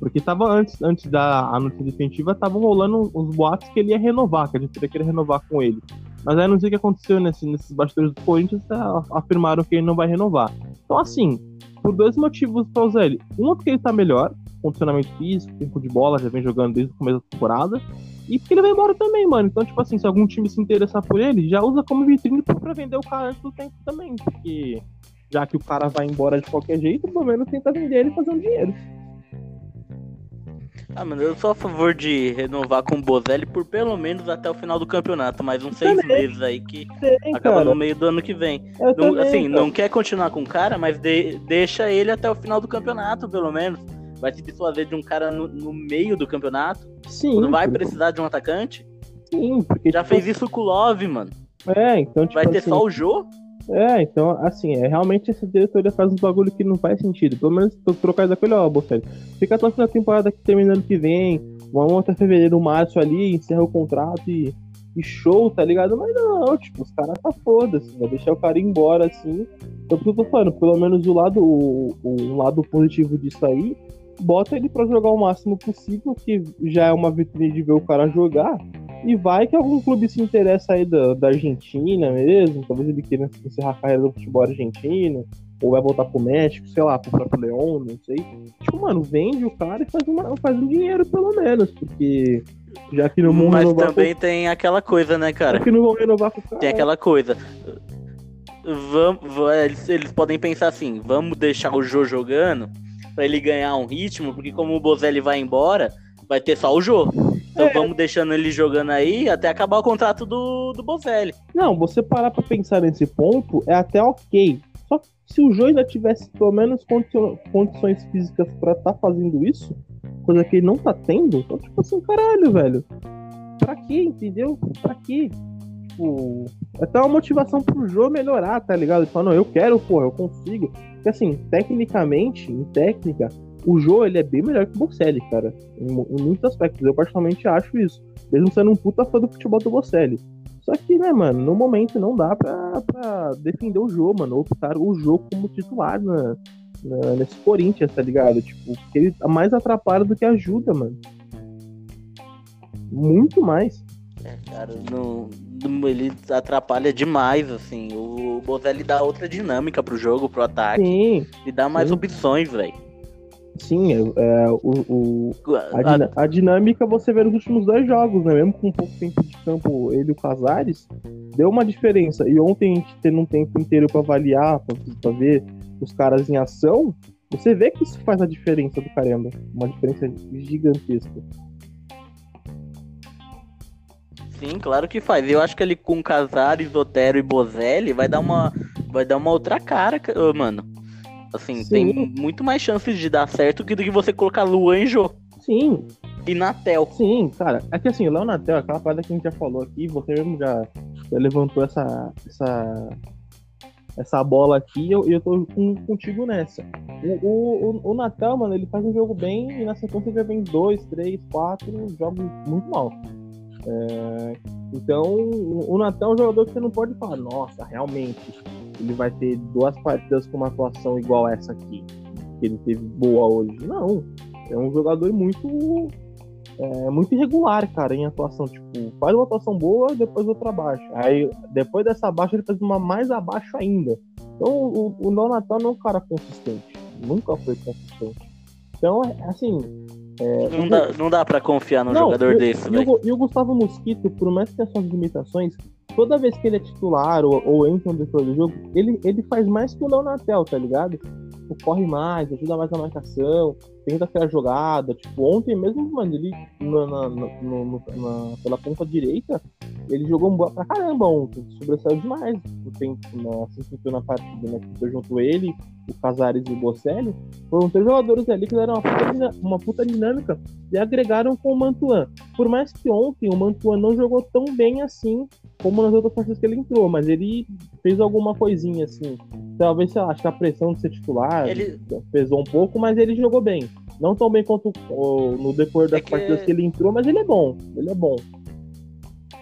porque tava antes, antes da a notícia definitiva, estavam rolando os boatos que ele ia renovar, que a gente ia querer renovar com ele. Mas aí não sei o que aconteceu nesse, nesses bastidores do Corinthians, a- afirmaram que ele não vai renovar. Então, assim, por dois motivos ele. Um é porque ele tá melhor, condicionamento físico, tempo de bola, já vem jogando desde o começo da temporada. E porque ele vai embora também, mano. Então, tipo assim, se algum time se interessar por ele, já usa como vitrine pra vender o cara antes do tempo também. Porque já que o cara vai embora de qualquer jeito, pelo menos tenta vender ele e fazer um dinheiro. Ah, mano, eu sou a favor de renovar com o Bozelli por pelo menos até o final do campeonato, mais uns seis Também. meses aí que Tem, acaba cara. no meio do ano que vem. Não- também, assim, cara. não quer continuar com o cara, mas de- deixa ele até o final do campeonato, pelo menos. Vai se desfazer de um cara no, no meio do campeonato. Sim, Não vai porque- precisar de um atacante. Sim, porque Já tipo, fez isso com o Love, mano. É, então, tipo Vai ter assim, só o Jô. É, então, assim, é realmente essa diretoria faz um bagulho que não faz sentido. Pelo menos trocar isso aqui, ó, Bocelli. Fica até a temporada que termina ano que vem, vamos até fevereiro, março ali, encerra o contrato e, e show, tá ligado? Mas não, tipo, os caras tá foda-se, vai deixar o cara ir embora assim. Então, por que eu tô falando, pelo menos o lado, o, o lado positivo disso aí, bota ele para jogar o máximo possível, que já é uma vitrine de ver o cara jogar. E vai que algum clube se interessa aí da, da Argentina mesmo, talvez ele queira encerrar a carreira do futebol argentino, ou vai voltar pro México, sei lá, pro próprio Leão, não sei. Tipo, mano, vende o cara e faz, uma, faz um dinheiro pelo menos, porque já que não vão Mas renovar também tem aquela coisa, né, com, cara? já que não vão renovar com o cara. Tem aquela coisa. Vamos, eles, eles podem pensar assim: vamos deixar o Jô jogando pra ele ganhar um ritmo, porque como o Bozelli vai embora, vai ter só o Jô. Então É. vamos deixando ele jogando aí até acabar o contrato do, do Bozelli. Não, você parar pra pensar nesse ponto é até ok. Só que se o Jô ainda tivesse pelo menos condi- condições físicas pra estar fazendo isso, coisa que ele não tá tendo, então, tipo assim, caralho, velho. Pra quê, entendeu? Pra quê? Tipo, até uma motivação pro Jô melhorar, tá ligado? Ele fala, não, eu quero, porra, eu consigo. Porque assim, tecnicamente, em técnica, o Jô ele é bem melhor que o Bocelli, cara. Em, em muitos aspectos. Eu particularmente acho isso. Mesmo sendo um puta fã do futebol do Bocelli. Só que, né, mano, no momento não dá pra, pra defender o jogo, mano. Optar o jogo como titular na, na- nesse Corinthians, tá ligado? Tipo, porque ele mais atrapalha do que ajuda, mano. Muito mais. É, cara, não- ele atrapalha demais, assim. O Bozelli dá outra dinâmica pro jogo, pro ataque. Sim, E dá mais Sim. opções, velho. sim. É, é, o, o- a, dina- a dinâmica você vê nos últimos dois jogos, né? Mesmo com pouco tempo de campo, ele e o Casares, deu uma diferença. E ontem a gente tendo um tempo inteiro pra avaliar, pra ver os caras em ação, você vê que isso faz a diferença do caramba. Uma diferença gigantesca. Sim, claro que faz. Eu acho que ele com Casares, Otero e Bozelli vai dar uma, vai dar uma outra cara, mano. Assim, Sim. tem muito mais chances de dar certo que do que você colocar Luan e Jô. Sim, E Natel. sim, cara. É que assim, o Léo Natel, aquela parada que a gente já falou aqui, você mesmo já, já levantou essa, essa, essa bola aqui e eu, eu tô com- contigo nessa. O, o, o, o Natel, mano, ele faz um jogo bem e na sequência já vem dois, três, quatro jogos muito mal. É, então, o Natel é um jogador que você não pode falar, nossa, realmente, ele vai ter duas partidas com uma atuação igual essa aqui, que ele teve boa hoje. Não, é um jogador muito é, muito irregular, cara, em atuação. Tipo, faz uma atuação boa, depois outra abaixo. Aí, depois dessa abaixo, ele faz uma mais abaixo ainda. Então, o, o não é um cara consistente. Nunca foi consistente. Então, é, assim. É, Não o- dá, não dá pra confiar num não, jogador e, desse, e o, e o Gustavo Mosquito, por mais que tenha suas limitações, toda vez que ele é titular ou, ou entra no decorrer do jogo, ele, ele faz mais que o Leonatel, tá ligado? Tipo, corre mais, ajuda mais na marcação, tenta criar jogada. Tipo, ontem mesmo, mano, ele na, na- na- pela ponta direita, ele jogou pra caramba ontem, sobressaiu demais o tempo, na, assim que na partida, né? Junto ele, o Casares e o Bocelli. Foram três jogadores ali que deram uma puta, uma puta dinâmica e agregaram com o Mantuan. Por mais que ontem o Mantuan não jogou tão bem assim como nas outras partidas que ele entrou, mas ele fez alguma coisinha assim. Talvez, sei lá, acho que a pressão de ser titular Ele- pesou um pouco, mas ele jogou bem. Não tão bem quanto no decorrer das É que- partidas que ele entrou, mas ele é bom. Ele é bom.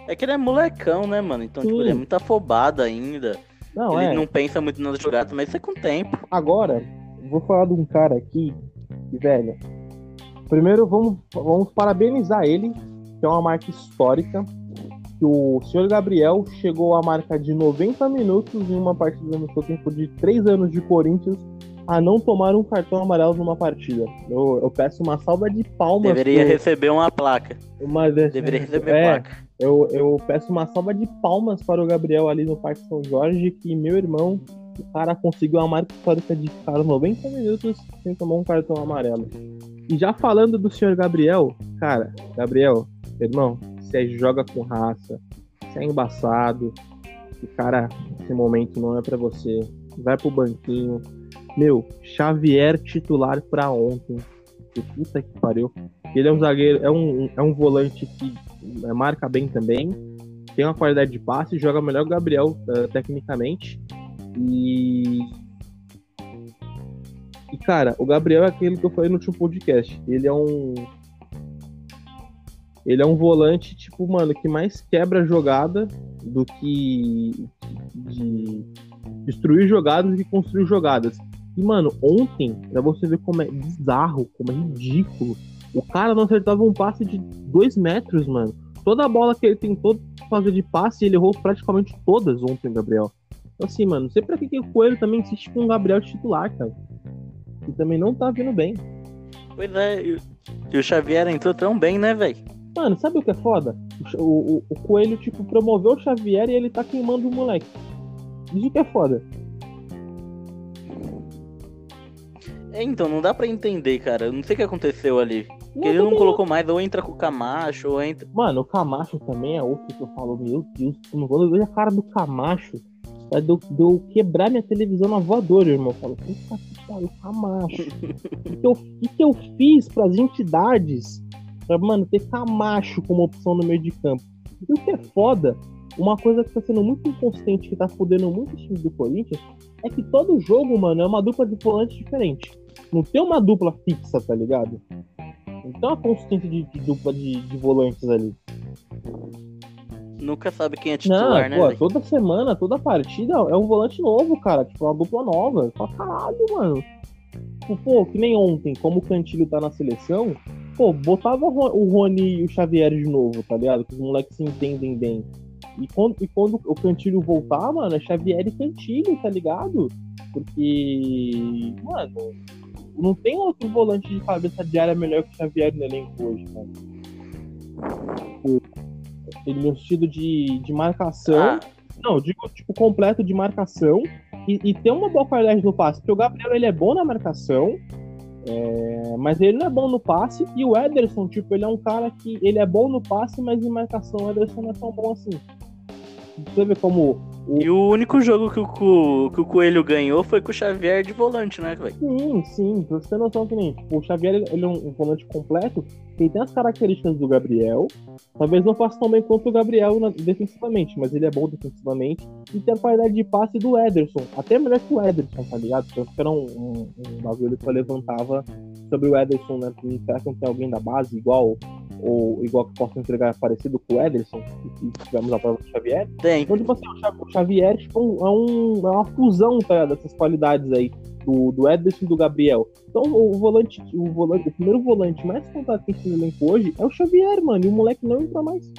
É que ele é molecão, né, mano? Então, tipo, ele é muito afobado ainda. Não, ele é. não pensa muito nas jogadas, mas isso é com o tempo. Agora, vou falar de um cara aqui, que, velho. Primeiro, vamos, vamos parabenizar ele, que é uma marca histórica. Que o senhor Gabriel chegou à marca de 90 minutos em uma partida no seu tempo de 3 anos de Corinthians a não tomar um cartão amarelo numa partida. Eu, eu peço uma salva de palmas. Deveria pro- receber uma placa. uma Deveria receber é, placa. eu, eu peço uma salva de palmas para o Gabriel ali no Parque São Jorge, que meu irmão, o cara conseguiu a marca histórica de ficar 90 minutos sem tomar um cartão amarelo. E já falando do senhor Gabriel, cara, Gabriel, irmão, você joga com raça, você é embaçado, cara, esse momento não é pra você. Vai pro banquinho. Meu, Xavier titular pra ontem. Que puta que pariu. Ele é um zagueiro, é um, é um volante que é, marca bem também, tem uma qualidade de passe, joga melhor que o Gabriel eh, tecnicamente. E. E, cara, o Gabriel é aquele que eu falei no último podcast. Ele é um. Ele é um volante, tipo, mano, que mais quebra jogada do que de destruir jogadas e construir jogadas. E, mano, ontem, pra você ver como é bizarro, como é ridículo, o cara não acertava um passe de dois metros, mano. Toda a bola que ele tentou fazer de passe, ele errou praticamente todas ontem, Gabriel. Então, assim, mano, não sei pra que, que o Coelho também insiste com o Gabriel titular, cara. Que também não tá vindo bem. Pois é, e o- Xavier entrou tão bem, né, velho? Mano, sabe o que é foda? O, o, o Coelho, tipo, promoveu o Xavier e ele tá queimando o moleque. Isso que é foda. É, então, não dá pra entender, cara. Eu não sei o que aconteceu ali. Porque ele não colocou mais, ou entra com o Camacho, ou entra. Mano, o Camacho também é outro que eu falo, meu Deus, quando eu vejo a cara do Camacho, é de eu- de eu quebrar minha televisão na voadora, irmão. Eu falo, puta que pariu, Camacho. O que, que eu, que, que eu fiz pras entidades pra, mano, ter Camacho como opção no meio de campo? E o que é foda, uma coisa que tá sendo muito inconsistente, que tá fudendo muito o time do Corinthians, é que todo jogo, mano, é uma dupla de volantes diferente. Não tem uma dupla fixa, tá ligado? Não tem uma consistência de, de dupla de, de volantes ali. Nunca sabe quem é titular, Não, né, pô, toda semana, toda partida é um volante novo, cara. Tipo, uma dupla nova. Fala, caralho, mano. Tipo, pô, que nem ontem, como o Cantilho tá na seleção, pô, botava o Ro- o Rony e o Xavier de novo, tá ligado? Que os moleques se entendem bem. E quando, e quando o Cantilho voltar, mano, é Xavier e Cantilho, tá ligado? Porque, mano, não tem outro volante de cabeça de área melhor que o Xavier no elenco hoje, mano. Ele no sentido de, de marcação. Ah, Não, digo, tipo, completo de marcação e, e ter uma boa qualidade no passe. Porque o Gabriel, ele é bom na marcação, é, mas ele não é bom no passe. E o Ederson, tipo, ele é um cara que ele é bom no passe, mas em marcação o Ederson não é tão bom assim. Você vê como... e o único jogo que o, que o Coelho ganhou foi com o Xavier de volante, né, velho? Sim, sim, pra você ter noção que nem, tipo, o Xavier, ele é um, um volante completo, ele tem as características do Gabriel, talvez não faça tão bem quanto o Gabriel na- defensivamente, mas ele é bom defensivamente, e tem a qualidade de passe do Ederson, até melhor que o Ederson, tá ligado? Tanto que era um, um, um bagulho que eu levantava sobre o Ederson, né, será que não tem alguém da base igual, ou igual que possa entregar parecido com o Ederson, e, e tivemos a prova do Xavier? Tem. Então, tipo assim, o Xa- o Xavier tipo, um- é, um, é uma fusão tá, dessas qualidades aí, do, do Ederson e do Gabriel. Então, o volante, o volante, o primeiro volante mais completo que a gente tem no elenco hoje é o Xavier, mano, e o moleque não entra mais.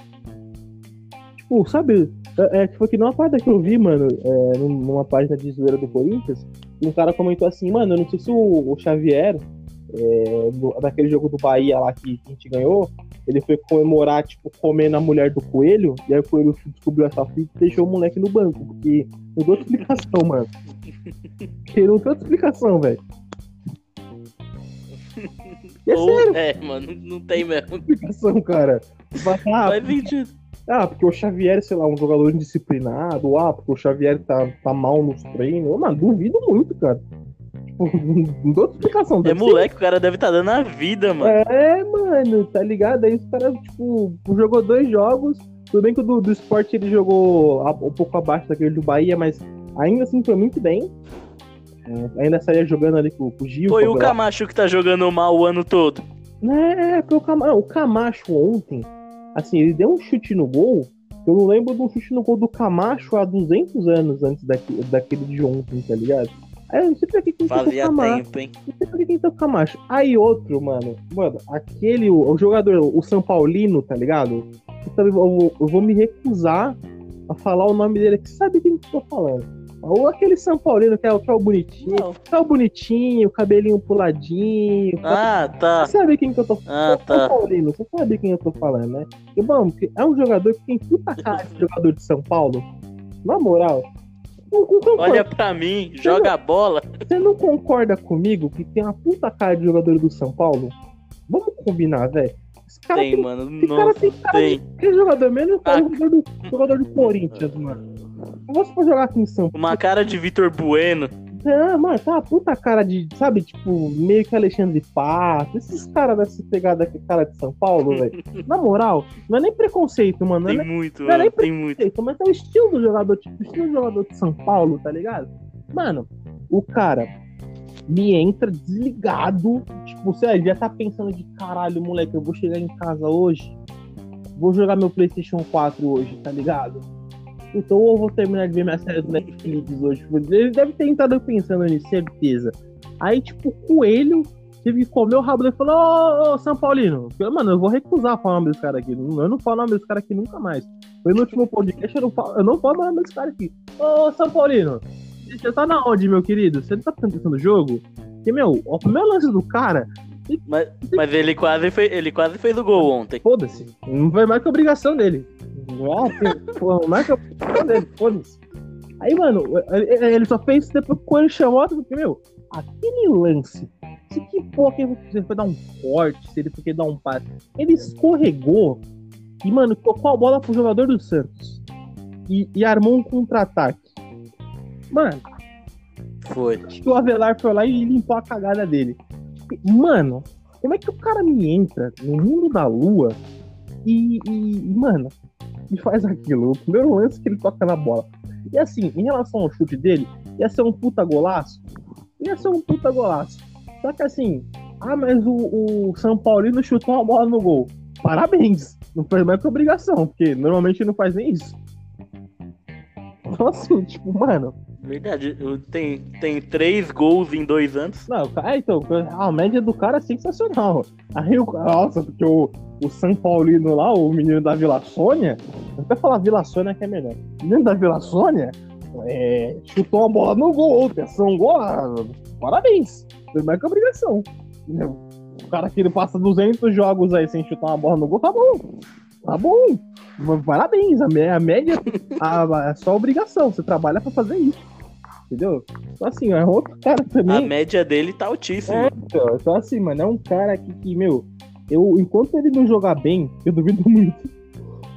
Tipo, sabe, é, é, tipo, que numa página que eu vi, mano, é, num- numa página de zoeira do Corinthians, um cara comentou assim, mano, eu não sei se o, o Xavier, é, do- daquele jogo do Bahia lá que, que a gente ganhou, ele foi comemorar, tipo, comendo a mulher do coelho, e aí o coelho descobriu essa fita e deixou o moleque no banco, porque não deu explicação, mano. Porque não tem outra explicação, velho. É Ou- sério, é, mano, não tem mesmo. explicação, cara. Fala, Ah, Faz sentido. ah, porque o Xavier, sei lá, um jogador indisciplinado, ah, porque o Xavier tá, tá mal nos treinos. Mano, duvido muito, cara. Tipo, não dou explicação. É ser moleque, o cara deve estar dando a vida, mano. É, mano, tá ligado? Aí os caras, tipo, jogou dois jogos. Tudo bem que o do, do esporte ele jogou um pouco abaixo daquele do Bahia, mas ainda assim foi muito bem. É, ainda saía jogando ali com, com o Gil. Foi o. Camacho que tá jogando mal o ano todo. É, porque o, Cama- o Camacho ontem, assim, ele deu um chute no gol. Eu não lembro de um chute no gol do Camacho há 200 anos antes daquele, daquele de ontem, tá ligado? Aí eu não sei pra que que tentou Fazia Camacho. tempo, hein? Não sei por que tentou Camacho. Aí outro, mano. Mano, aquele, o, o jogador, o São Paulino, tá ligado? Eu, vou- eu vou me recusar a falar o nome dele aqui. Você sabe quem que eu tô falando? Ou aquele São Paulino que é o, que é o bonitinho. Não. Que é o bonitinho, cabelinho puladinho. Ah, tá. Você sabe quem que eu tô Ah, São tá. Paulino, você sabe quem eu tô falando, né? E, é um jogador que tem puta cara de jogador de São Paulo. Na moral. Não, não Olha pra mim, joga a bola. Você não concorda comigo que tem uma puta cara de jogador do São Paulo? Vamos combinar, velho. Tem, tem, mano. esse cara tem cara tem. de jogador mesmo que é Ah. jogador do, jogador do Corinthians, mano. Se você for jogar aqui em São Paulo. Uma cara de Vitor Bueno. Ah, mano, tá uma puta cara de, sabe, tipo, meio que Alexandre Pato. Esses caras dessa pegada com cara de São Paulo, velho. Na moral, não é nem preconceito, mano. Não é Tem nem muito, Não é nem. Tem muito. preconceito, mas é o estilo do jogador, tipo, o estilo do jogador de São Paulo, tá ligado? Mano, o cara me entra desligado. Tipo, você já tá pensando de caralho, moleque, eu vou chegar em casa hoje. Vou jogar meu PlayStation 4 hoje, tá ligado? Então, ou eu vou terminar de ver minha série do Netflix hoje. Ele deve ter entrado pensando nisso, certeza. Aí, tipo, o coelho teve que comer o rabo dele e falou: Ô, ô, São Paulino, mano, eu vou recusar falar o nome desse cara aqui. Eu não falo o nome desse cara aqui nunca mais. Foi no último podcast, eu não falo, eu não falo o nome desse cara aqui. Ô, São Paulino, você tá na onde, meu querido? Você não tá pensando no jogo? Porque, meu, o primeiro lance do cara. Mas, mas ele, quase fez, ele quase fez o gol ontem. Foda-se. Não foi mais que obrigação dele. Não é, porra, mais que obrigação dele. Foda-se. Aí, mano, ele só fez isso depois que ele chamou, porque, meu, aquele lance. Se que porra que ele foi dar um corte, se ele foi dar um passe. Ele escorregou e, mano, tocou a bola pro jogador do Santos. E, e armou um contra-ataque. Mano. Foi. Acho que o Avelar foi lá e limpou a cagada dele. Mano, como é que o cara me entra no mundo da lua e, e mano, e faz aquilo? O primeiro lance que ele toca na bola. E assim, em relação ao chute dele, ia ser um puta golaço? Ia ser um puta golaço. Só que assim, ah, mas o, o São Paulino chutou uma bola no gol. Parabéns! Não fez mais que obrigação, porque normalmente não faz nem isso. Então assim, tipo, mano, Verdade, tem, tem três gols em dois anos. Não, é, então, a média do cara é sensacional. Aí o nossa, porque o, o São Paulino lá, o menino da Vila Sônia, até falar Vila Sônia que é melhor. O menino da Vila Sônia é, chutou uma bola no gol, pensou um gol, ah, parabéns. Foi mais que obrigação. O cara que ele passa 200 jogos aí sem chutar uma bola no gol, tá bom. Tá bom. Parabéns, a, média a, é só obrigação. Você trabalha pra fazer isso entendeu? Então, assim, é outro cara também. A média dele tá altíssima. É, então, então, assim, mano, é um cara que, que, meu, eu, enquanto ele não jogar bem, eu duvido muito.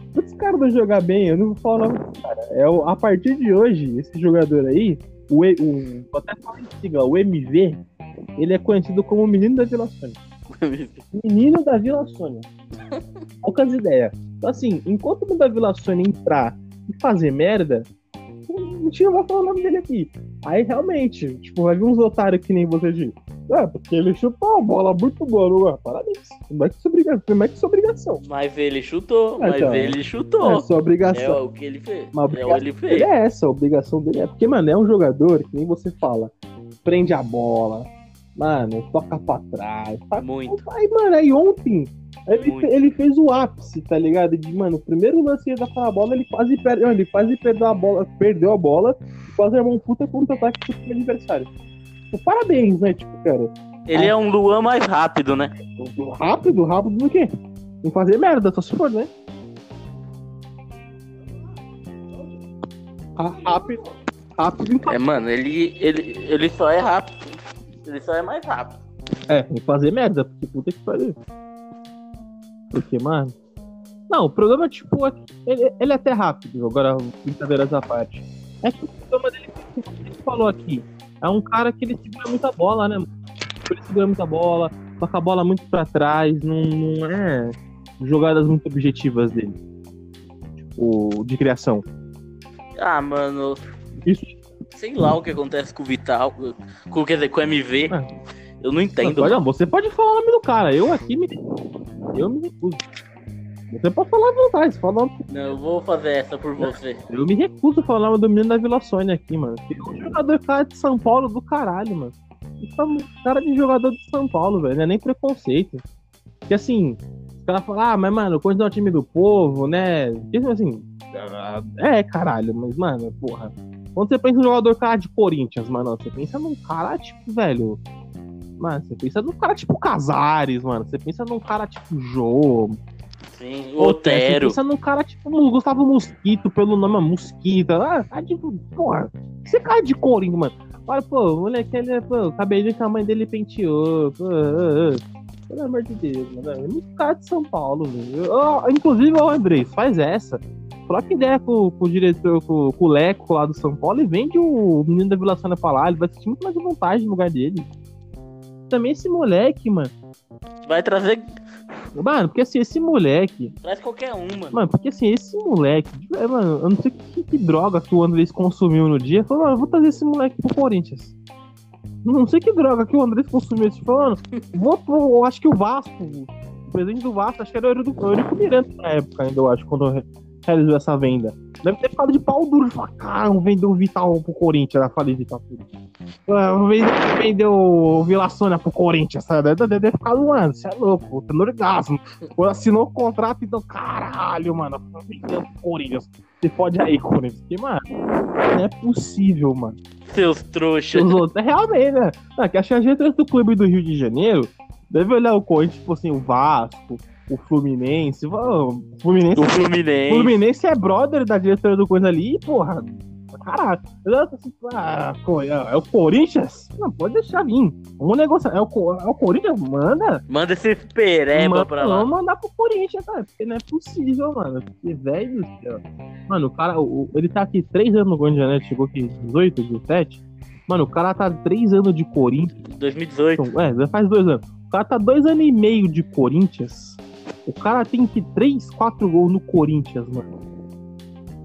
Enquanto esse cara não jogar bem, eu não vou falar o nome do cara. É, o, a partir de hoje, esse jogador aí, o, o até falar em sigla, o MV, ele é conhecido como o menino da Vila Sônia. menino da Vila Sônia. Poucas ideias. Então, assim, enquanto o menino da Vila Sônia entrar e fazer merda, gente não vai falar o nome dele aqui. Aí realmente, tipo, vai vir uns otários que nem você disse. É, porque ele chutou a bola muito boa, não é? Parabéns. Como é que isso é obrigação? Como é que isso é obrigação? Mas ele chutou, é, mas então, ele chutou. É sua obrigação. É o que ele fez. Uma é o que ele fez. é essa, a obrigação dele é. Porque, mano, é um jogador que nem você fala. Prende a bola, mano, toca pra trás. Tá... Muito. Aí, mano, aí ontem ele, ele, fez o ápice, tá ligado? De, mano, o primeiro lance da bola, ele quase perdeu. Ele quase perdeu a bola, perdeu a bola, quase armou um puta contra-ataque pro adversário. Tipo, parabéns, né? Tipo, cara. Ele é um Luan mais rápido, né? Rápido? Rápido do quê? Em fazer merda, só se for, né? Rápido. Rápido É, mano, ele, ele, ele só é rápido. Ele só é mais rápido. É, em fazer merda, porque puta que pariu. Porque, mano. Não, o problema, tipo, é ele, ele é até rápido, agora, brincadeiras à parte. É que o problema dele, como ele falou aqui, é um cara que ele segura muita bola, né? Ele segura muita bola, toca a bola muito pra trás, não, não é jogadas muito objetivas dele. Tipo, de criação. Ah, mano. Isso. Sei lá o que acontece com o Vital, com, quer dizer, com o MV. É. Eu não entendo. Não, você pode falar o nome do cara, eu aqui me. Eu me recuso. Você pode falar à vontade, fala nome. Não, eu vou fazer essa por você. Eu me recuso a falar o nome do menino da Vila Sônia aqui, mano. Tem um jogador cara de São Paulo do caralho, mano. Isso é cara de jogador de São Paulo, velho. Não é nem preconceito. Porque assim, os caras falam, ah, mas mano, quando é o time do povo, né? Porque assim, é caralho, mas mano, porra. Quando você pensa em um jogador cara de Corinthians, mano, você pensa num cara, tipo, velho, Mano, você pensa num cara tipo Casares, mano. Você pensa num cara tipo Jô. Sim, o Otero. Você pensa num cara tipo Gustavo Mosquito, pelo nome Mosquito. Ah, tá tipo, porra. Você cara de Corinthians, mano. Olha, pô, o moleque, ele é, pô, o cabelinho que a mãe dele penteou. Pô, pelo amor de Deus, mano. É muito cara de São Paulo, velho. Inclusive, o Andrés, faz essa. Troca ideia com, com o diretor, com, com, o Leco lá do São Paulo e vende o menino da Vila Sônia pra lá. Ele vai sentir muito mais vontade no lugar dele também esse moleque, mano. Vai trazer. Mano, porque assim, esse moleque. Traz qualquer um, mano. Mano, porque assim, esse moleque. é, Mano, eu não sei que, que droga que o Andrés consumiu no dia. Falou, mano, eu vou trazer esse moleque pro Corinthians. Não sei que droga que o Andrés consumiu. Tipo, falando, vou pro. Eu acho que o Vasco. O presidente do Vasco, acho que era o Eurico Miranda na época ainda, eu acho, quando re- realizou essa venda. Deve ter ficado de pau duro. Falar, cara, vou vender o Vital pro Corinthians. Ela falei Vital. Vou vender, vender o Vila Sônia pro Corinthians, sabe? Deve ter ficado, mano, você é louco, tendo orgasmo. Ou assinou o contrato e então, caralho, mano, vou vender pro Corinthians. Você pode aí, Corinthians. Porque, mano, não é possível, mano. Seus trouxas. Os outros, é realmente, né? Não, que acho que a gente do clube do Rio de Janeiro deve olhar o Corinthians, tipo assim, o Vasco, o Fluminense. O Fluminense, O o Fluminense. Fluminense é brother da diretora do Corinthians ali, porra. Tô assim, ah, é é o Corinthians? Não, pode deixar vir. Vamos negociar. É o, é o Corinthians? Manda. Manda esse pereba Manda- pra lá. Vamos mandar pro Corinthians, cara. Porque não é possível, mano. Porque, velho do céu. Mano, o cara, o- ele tá aqui três anos no Corinthians, né? Chegou aqui 18, 17. Mano, o cara tá três anos de Corinthians. 2018. Então, é, já faz dois anos. O cara tá dois anos e meio de Corinthians. O cara tem que três, quatro gols no Corinthians, mano.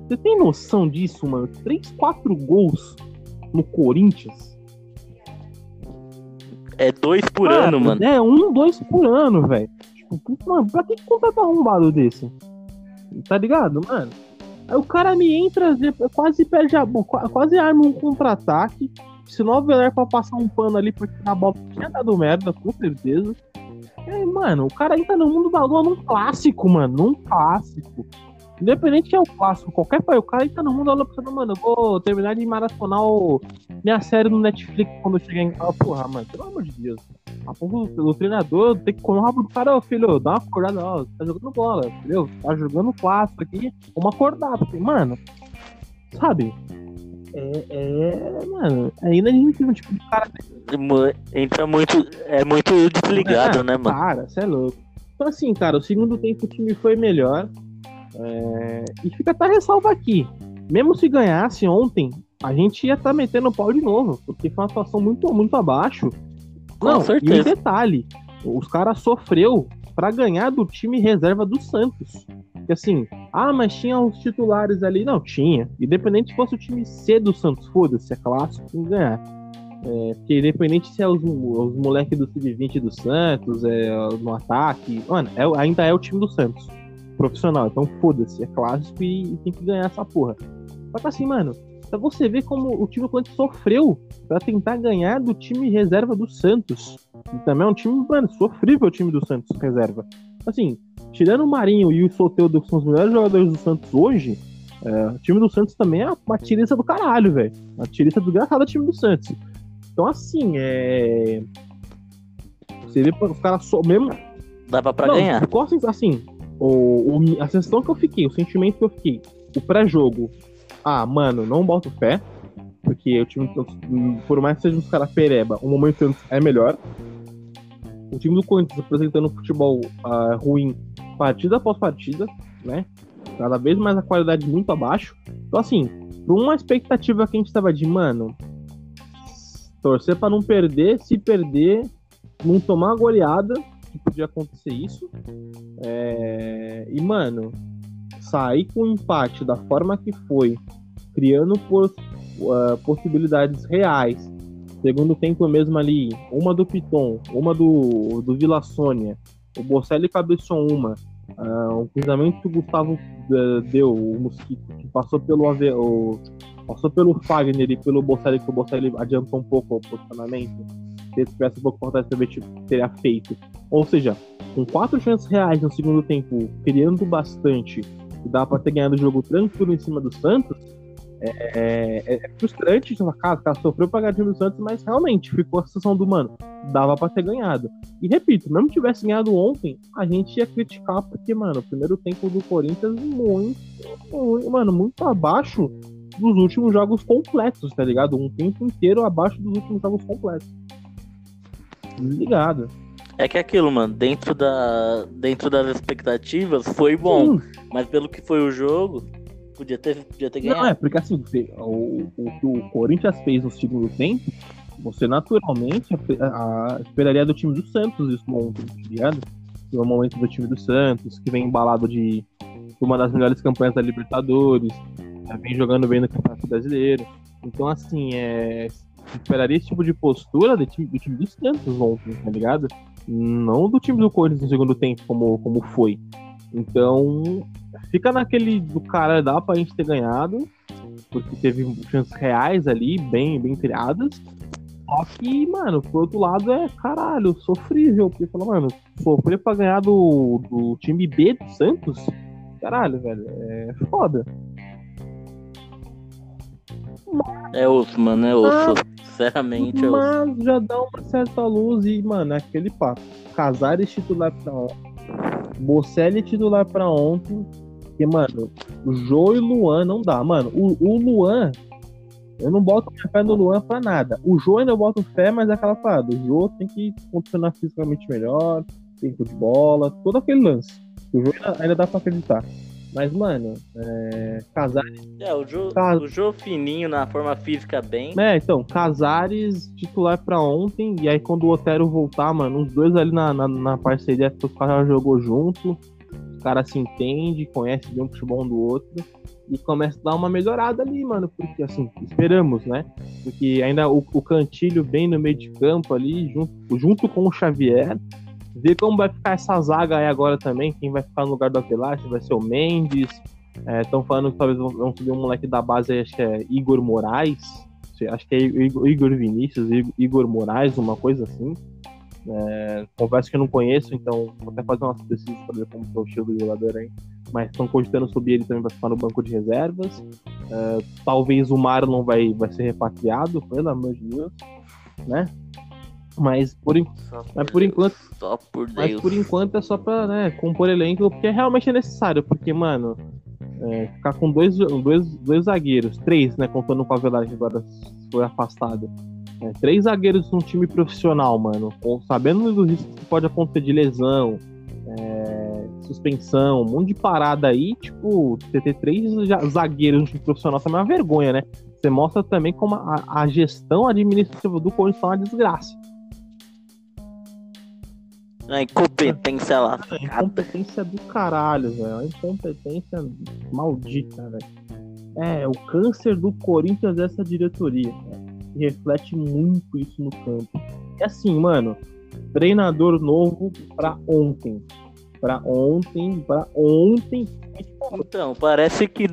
Você tem noção disso, mano? Três, quatro gols no Corinthians? É dois por Cara, ano, mano. É, um, dois por ano, velho. Tipo, mano, pra que contrato arrombado desse? Tá ligado, mano? Aí o cara me entra, quase perde a quase arma um contra-ataque. Se não houver pra passar um pano ali, porque a bola tinha dado merda, com certeza. É, mano, o cara entra no mundo da lua num clássico, mano. Num clássico. Independente que é o clássico, qualquer pai, o cara entra no mundo da lua pensando, mano, eu vou terminar de maratonar o- minha série no Netflix quando eu chegar em casa. Porra, mano, pelo amor de Deus. A pouco o treinador tem que rabo do cara, ô filho, dá uma acordada, ó, tá jogando bola, entendeu? Tá jogando clássico aqui, vamos acordar, porque, mano, sabe? É, é, mano, é inadmissível, tipo, de cara Mu- Entra muito. É muito desligado, É, né, mano? Cara, você é louco. Então, assim, cara, o segundo tempo o time foi melhor. é, E fica até ressalva aqui. Mesmo se ganhasse ontem, a gente ia estar metendo pau de novo, porque foi uma situação muito, muito abaixo. Com Não, certeza. e um detalhe: os caras sofreu pra ganhar do time reserva do Santos. Que assim, ah, mas tinha os titulares ali. Não, tinha. Independente se fosse o time C do Santos, foda-se, é clássico, tem que ganhar. É, porque independente se é os, os moleques do Sub-20 do Santos, é no ataque, mano, é- ainda é o time do Santos. Profissional, então foda-se, é clássico e, e tem que ganhar essa porra. Só que assim, mano, pra você ver como o time do Corinthians sofreu pra tentar ganhar do time reserva do Santos. E também é um time, mano, sofrível o time do Santos reserva. Assim, tirando o Marinho e o Soteldo, que são os melhores jogadores do Santos hoje, é, o time do Santos também é uma tiriça do caralho, velho. Uma tiriça do graçado time do Santos. Então, assim, é. Você vê os caras só. Mesmo. Dava pra Não, ganhar. ficou assim, assim o, o- a sensação que eu fiquei, o sentimento que eu fiquei, o pré-jogo. Ah, mano, não boto fé. Porque o time do Santos, por mais que seja uns caras pereba, o momento do Santos é melhor. O time do Corinthians apresentando um futebol ah, ruim partida após partida, né? Cada vez mais a qualidade muito abaixo. Então, assim, por uma expectativa que a gente tava de, mano, torcer pra não perder, se perder, não tomar goleada, que podia acontecer isso. É, E, mano, sair com empate da forma que foi, criando pos- ah, possibilidades reais. Segundo tempo mesmo ali, uma do Piton, uma do, do Vila Sônia, o Bocelli cabeçou uma, ah, um cruzamento que o Gustavo eh, deu, o Mosquito, que passou pelo, Ave- o- passou pelo Fagner e pelo Bocelli, que o Bocelli adiantou um pouco o posicionamento. Se ele tivesse um pouco por trás, tipo, teria feito. Ou seja, com quatro chances reais no segundo tempo, criando bastante, dá pra ter ganhado o jogo tranquilo em cima do Santos, é, é- é frustrante, fala, cara, o cara sofreu pra ganhar o time do Santos, mas realmente ficou a sensação do, mano, dava pra ter ganhado. E repito, mesmo que tivesse ganhado ontem, a gente ia criticar, porque, mano, o primeiro tempo do Corinthians muito, muito mano, muito abaixo dos últimos jogos completos, tá ligado? Um tempo inteiro abaixo dos últimos jogos completos. Ligado. É que é aquilo, mano, dentro, da, dentro das expectativas foi bom. Sim. Mas pelo que foi o jogo, podia ter, podia ter Não, ganhado. é, porque assim, você- o, o que o Corinthians fez no segundo tempo, você naturalmente a- a- esperaria do time do Santos isso ontem, tá ligado? no momento do time do Santos, que vem embalado de uma das melhores campanhas da Libertadores, já vem jogando bem no Campeonato Brasileiro. Então, assim, é, esperaria esse tipo de postura do time, do time do Santos ontem, tá ligado? Não do time do Corinthians no segundo tempo, como, como foi. Então, fica naquele do cara, dá pra gente ter ganhado, porque teve chances reais ali, bem, bem criadas. Só que, mano, por outro lado é caralho, sofrível. Porque fala, mano, sofrer pra ganhar do, do time B do Santos, caralho, velho, é foda. É osso, mano, é osso. Sinceramente, é osso. Mas já dá uma certa luz e, mano, é aquele papo. Casares titular pra ontem. Bocelli titular pra ontem. Porque, mano, o Jô e Luan não dá. Mano, o, o Luan, eu não boto minha fé no Luan pra nada. O Jô ainda eu boto fé, mas é aquela parada. O Jô tem que funcionar fisicamente melhor, tempo de bola, todo aquele lance. O Jô ainda, ainda dá pra acreditar. Mas, mano, é... Casares. É, o Jô, Cas- o Jô fininho na forma física bem. É, então, Casares titular pra ontem. E aí, quando o Otero voltar, mano, os dois ali na, na, na parceria, os caras jogou junto. Os caras se entendem, conhecem bem o futebol um do outro. E começa a dar uma melhorada ali, mano. Porque, assim, esperamos, né? Porque ainda o, o Cantilho bem no meio de campo ali, junto, junto com o Xavier. Ver como vai ficar essa zaga aí agora também. Quem vai ficar no lugar do se vai ser o Mendes. Estão falando que talvez vão subir um moleque da base aí, acho que é Igor Moraes. Acho que é Igor Vinícius, Igor- Igor Moraes, uma coisa assim. É, confesso que eu não conheço, então vou até fazer umas pesquisas para ver como é o estilo do jogador aí. Mas estão cogitando subir ele também para ficar no banco de reservas. É, talvez o Marlon vai, vai ser repatriado, pelo amor de Deus, né? Mas por, Só mas por enquanto- Só por mas Deus. por enquanto é só pra né, compor elenco, porque realmente é necessário, porque, mano, é, ficar com dois, dois, dois zagueiros, três, né, contando com a Velar que agora foi afastado. É, três zagueiros num time profissional, mano, com- sabendo do risco que pode acontecer de lesão, é, suspensão, um monte de parada aí, tipo, você ter três zagueiros no time profissional também é uma vergonha, né? Você mostra também como a, a gestão administrativa do Corinthians é uma desgraça. A incompetência A lascada. incompetência do caralho, velho. A incompetência maldita, velho. É, o câncer do Corinthians é essa diretoria, cara. E reflete muito isso no campo. É assim, mano. Treinador novo pra ontem. Pra ontem, pra ontem. Então, parece que,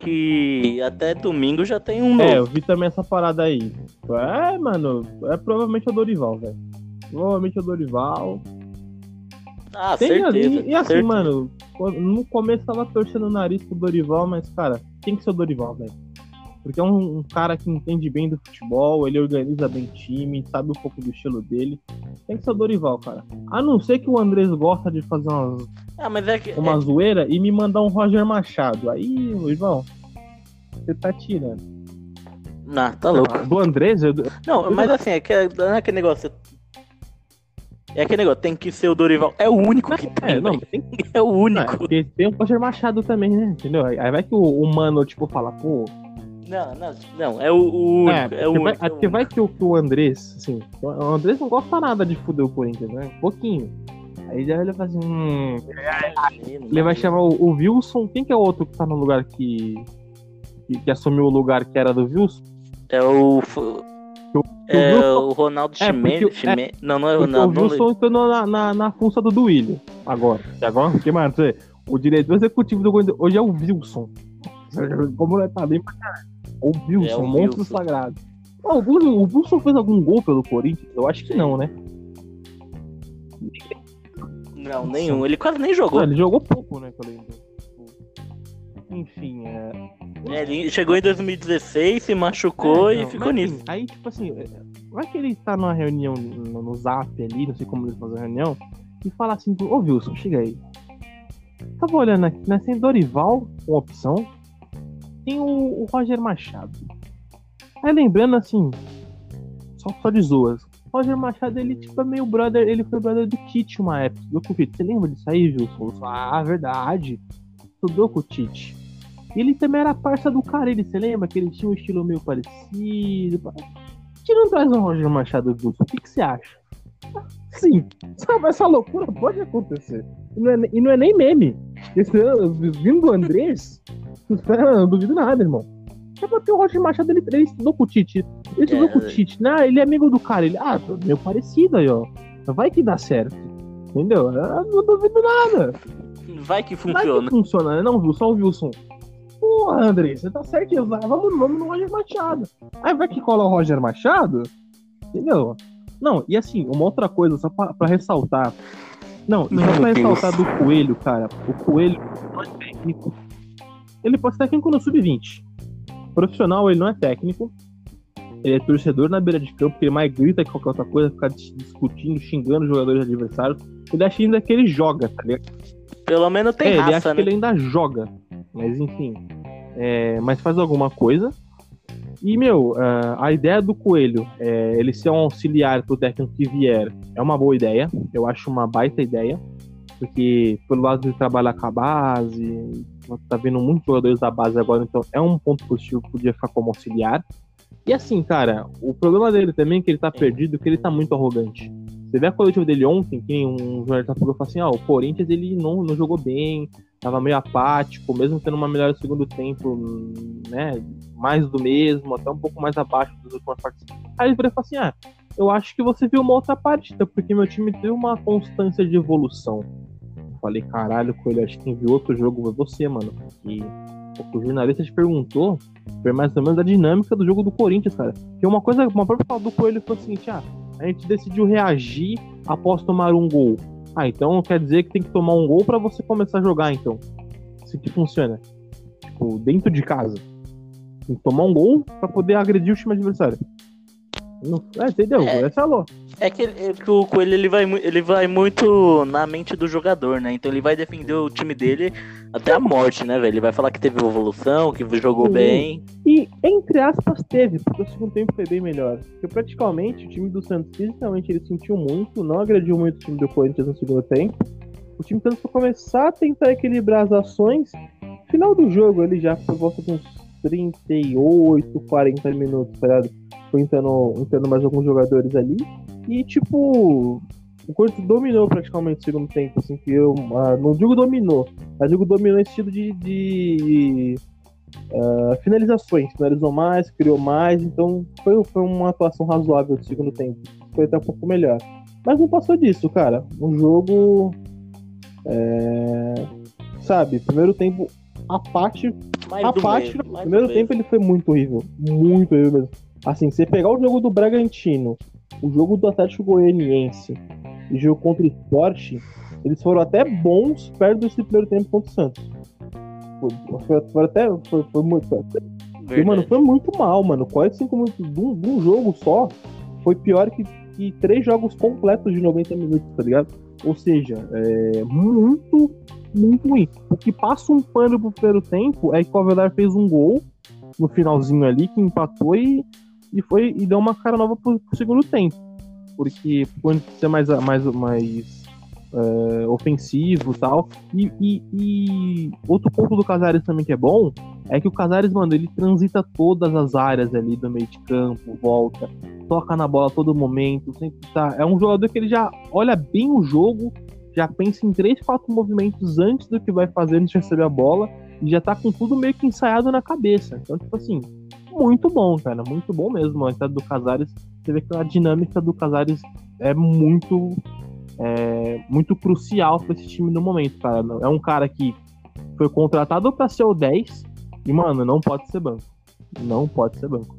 que até domingo já tem um É, eu novo. vi também essa parada aí. É, mano, é provavelmente o Dorival, velho. Provavelmente o Dorival. Ah, Tem certeza. ali, e assim, certeza. mano, no começo tava torcendo o nariz pro Dorival, mas, cara, tem que ser o Dorival, velho. Porque é um, um cara que entende bem do futebol, ele organiza bem time, sabe um pouco do estilo dele. Tem que ser o Dorival, cara. A não ser que o Andrés gosta de fazer umas, Ah, mas é que. uma zoeira e me mandar um Roger Machado. Aí, Luizão, você tá tirando. Não, tá louco. Do Andrés, eu, Não, mas assim, é, que, não é aquele negócio. É aquele negócio, tem que ser o Dorival. É o único que tem. é, não, tem É o único. porque tem o Roger Machado também, né? Entendeu? Aí vai que o, o mano, tipo, fala, pô, Não, não, não. É o, o único. É, É, o porque, vai, único. é porque vai que o, que o Andrés, assim, o Andrés não gosta nada de fuder o Corinthians, né? Um pouquinho. Aí já ele vai assim, hum, ele vai chamar o, o Wilson, quem que é o outro que tá no lugar que, que, que assumiu o lugar que era do Wilson? É o. O- É o o Ronaldo É, Chimene. o- Chime- Não, não é o porque o Ronaldo. Wilson entrou na, na, na função do Duílio, agora. E agora, mano, você, o diretor executivo do Corinthians hoje é o Wilson. Como ele tá bem pra caralho. O Wilson, É o monstro Wilson. sagrado. Ó, o, Wilson, o Wilson fez algum gol pelo Corinthians? Eu acho que não, né? Não, nenhum. Ele quase nem jogou. Não, ele jogou pouco, né, que eu. Enfim, é. É, ele chegou em 2016, se machucou É, e não, ficou mas, nisso. assim, Aí, tipo assim, é, vai que ele tá numa reunião no, no zap ali, não sei como eles fazem a reunião, e fala assim, ô Wilson, chega aí. Tava olhando aqui, né? Tem Dorival, uma opção. Tem o, o Roger Machado. Aí lembrando assim, só, só de zoas. Roger Machado, ele tipo é meio brother, ele foi brother do Tite uma época. Do Tite. Você lembra disso aí, Wilson? Wilson? Ah, verdade. Estudou com o Tite. Ele também era parça do Carilli, você lembra? Que ele tinha um estilo meio parecido. Não traz um Roger Machado Wilson? O que, que você acha? Sim, sabe, essa loucura pode acontecer. E não é, e não é nem meme. Esse, vindo do Andrés, não duvido nada, irmão. É porque o Roger Machado ele, ele estudou com o Tite. Ele estudou É. com o Tite, né? Ele é amigo do cara. Ele, ah, meio parecido aí, ó. Vai que dá certo. Entendeu? Eu não duvido nada. Vai que Vai funciona. que funciona, né? Não, Wilson, o Wilson. Porra, André, você tá certo. vai, Vamos, vamos no Roger Machado. Aí vai que cola o Roger Machado. Entendeu? Não, e assim, uma outra coisa, só pra, pra ressaltar. Não, Meu só pra Deus. ressaltar do Coelho, cara. O Coelho não é técnico. Ele pode ser técnico no sub-20. Profissional, ele não é técnico. Ele é torcedor na beira de campo, porque ele mais grita que qualquer outra coisa, ficar dis- discutindo, xingando os jogadores adversários. Ele acha ainda que ele joga, tá ligado? Pelo menos tem é, ele raça, acha né? que ele ainda joga. Mas enfim. É, mas faz alguma coisa. E, meu, a ideia do Coelho, é, ele ser um auxiliar pro técnico que vier, é uma boa ideia. Eu acho uma baita ideia. Porque, pelo lado de trabalhar com a base, tá vendo muitos jogadores da base agora, então é um ponto positivo, podia ficar como auxiliar. E assim, cara, o problema dele também é que ele tá perdido, que ele tá muito arrogante. Você vê a coletiva dele ontem, que um jornalista falou assim: ah, o Corinthians ele não, não jogou bem, tava meio apático, mesmo tendo uma melhor segundo tempo, né? Mais do mesmo, até um pouco mais abaixo das últimas partes. Aí ele falou assim: ah, eu acho que você viu uma outra partida, porque meu time teve uma constância de evolução. Eu falei, caralho, Coelho, acho que quem viu outro jogo foi você, mano. E o jornalista te perguntou foi mais ou menos a dinâmica do jogo do Corinthians, cara. Que uma coisa, uma própria fala do Coelho foi o seguinte: ah, a gente decidiu reagir após tomar um gol. Ah, então quer dizer que tem que tomar um gol pra você começar a jogar, então. Assim que funciona. Tipo, dentro de casa. Tem que tomar um gol pra poder agredir o time adversário. Não, é, entendeu? É. Essa é a ló. É que, é que o Coelho ele vai, ele vai muito na mente do jogador, né? Então ele vai defender o time dele até a morte, né, velho? Ele vai falar que teve evolução, que jogou Sim. bem. E, entre aspas, teve, porque o segundo tempo foi bem melhor. Porque praticamente o time do Santos, fisicamente, ele sentiu muito, não agrediu muito o time do Corinthians no segundo tempo. O time do Santos foi começar a tentar equilibrar as ações. Final do jogo, ele já por volta de uns 38, 40 minutos, tá ligado? Foi entrando, entrando mais alguns jogadores ali. E, tipo, o Corinthians dominou praticamente o segundo tempo, assim, que eu ah, não digo dominou, mas digo dominou esse sentido de, de ah, finalizações, finalizou mais, criou mais, então foi, foi uma atuação razoável do segundo tempo, foi até um pouco melhor. Mas não passou disso, cara. Um jogo, é, sabe, primeiro tempo apático, Mais do apático, primeiro tempo ele foi muito horrível, muito horrível mesmo. Assim, você pegar o jogo do Bragantino, o jogo do Atlético Goianiense e o jogo contra o Sport, eles foram até bons perto desse primeiro tempo contra o Santos. Foi, foi- foi até. Foi, foi muito. E, mano, foi muito mal, mano. 45 minutos de um, de um jogo só foi pior que, que três jogos completos de 90 minutos, tá ligado? Ou seja, é muito, muito ruim. O que passa um pano pro primeiro tempo é que o Avelar fez um gol no finalzinho ali, que empatou e, e foi e deu uma cara nova pro, pro segundo tempo. Porque pode ser mais, mais, mais é, ofensivo tal. E, e- e outro ponto do Casares também que é bom é que o Casares, mano, ele transita todas as áreas ali do meio de campo, volta, toca na bola a todo momento, sempre tá. É um jogador que ele já olha bem o jogo, já pensa em três, quatro movimentos antes do que vai fazer antes de receber a bola, e já tá com tudo meio que ensaiado na cabeça. Então, tipo assim, muito bom, cara, muito bom mesmo. A entrada do Casares, você vê que a dinâmica do Casares é muito. é, muito crucial para esse time no momento, cara. É um cara que foi contratado para ser o 10 e, mano, não pode ser banco. Não pode ser banco.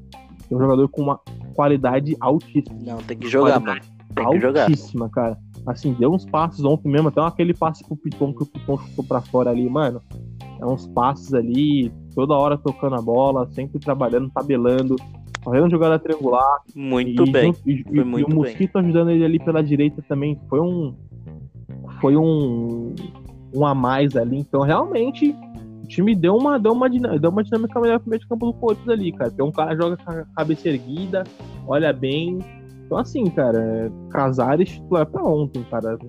É um jogador com uma qualidade altíssima. Não, tem que jogar, mano. Tem que jogar. Altíssima, cara. Assim, deu uns passes ontem mesmo, até aquele passe pro Piton que o Piton chutou pra fora ali, mano. É uns passes ali, toda hora tocando a bola, sempre trabalhando, tabelando, correndo jogada triangular. Muito e, bem. e- e- e muito o Mosquito ajudando ele ali pela direita também. Foi um. Foi um. Um a mais ali. Então, realmente, o time deu uma, deu uma, dinâmica, deu uma dinâmica melhor pro meio de campo do Corinthians ali, cara. Tem um cara que joga com a cabeça erguida, olha bem. Então, assim, cara, é, Casares titular pra ontem, cara.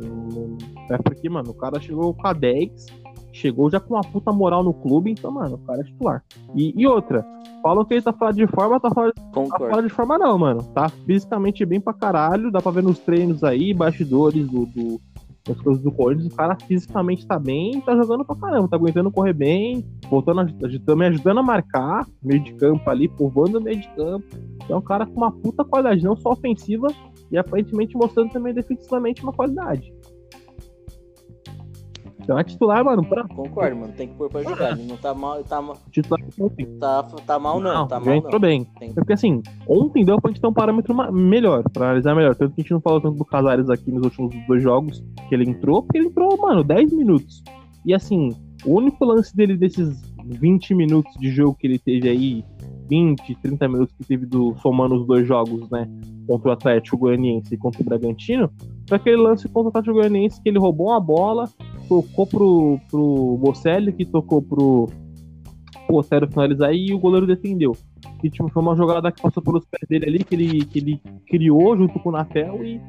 É porque, mano, o cara chegou com a 10 chegou já com uma puta moral no clube, então, mano, o cara é titular. E, e outra, falam que ele tá fora de forma, tá fora, tá fora de forma não, mano. Tá fisicamente bem pra caralho, dá pra ver nos treinos aí, bastidores do, do- das coisas do Corinthians, o cara fisicamente tá bem, tá jogando pra caramba, tá aguentando correr bem, voltando, a- aju- também ajudando a marcar, meio de campo ali, povoando meio de campo. É um cara com uma puta qualidade, não só ofensiva, e aparentemente mostrando também defensivamente uma qualidade. Então é titular, mano, pra Concordo, mano. Tem que pôr pra jogar. Ele não tá mal, tá, mal- titular ontem. tá, tá mal não, tá já mal entrou não. bem. Tem- É porque assim, ontem deu pra gente ter um parâmetro melhor, pra analisar melhor. Tanto que a gente não falou tanto do Casares aqui nos últimos dois jogos que ele entrou, porque ele entrou, mano, 10 minutos. E assim, o único lance dele desses 20 minutos de jogo que ele teve aí, 20, 30 minutos que teve do, somando os dois jogos, né? Contra o Atlético Goianiense e contra o Bragantino, foi aquele lance contra o Atlético Goianiense que ele roubou uma bola, tocou pro, pro Bocelli, que tocou pro, pro Otero finalizar e o goleiro defendeu. E tipo, foi uma jogada que passou pelos pés dele ali, que ele, que ele criou junto com o Natel e,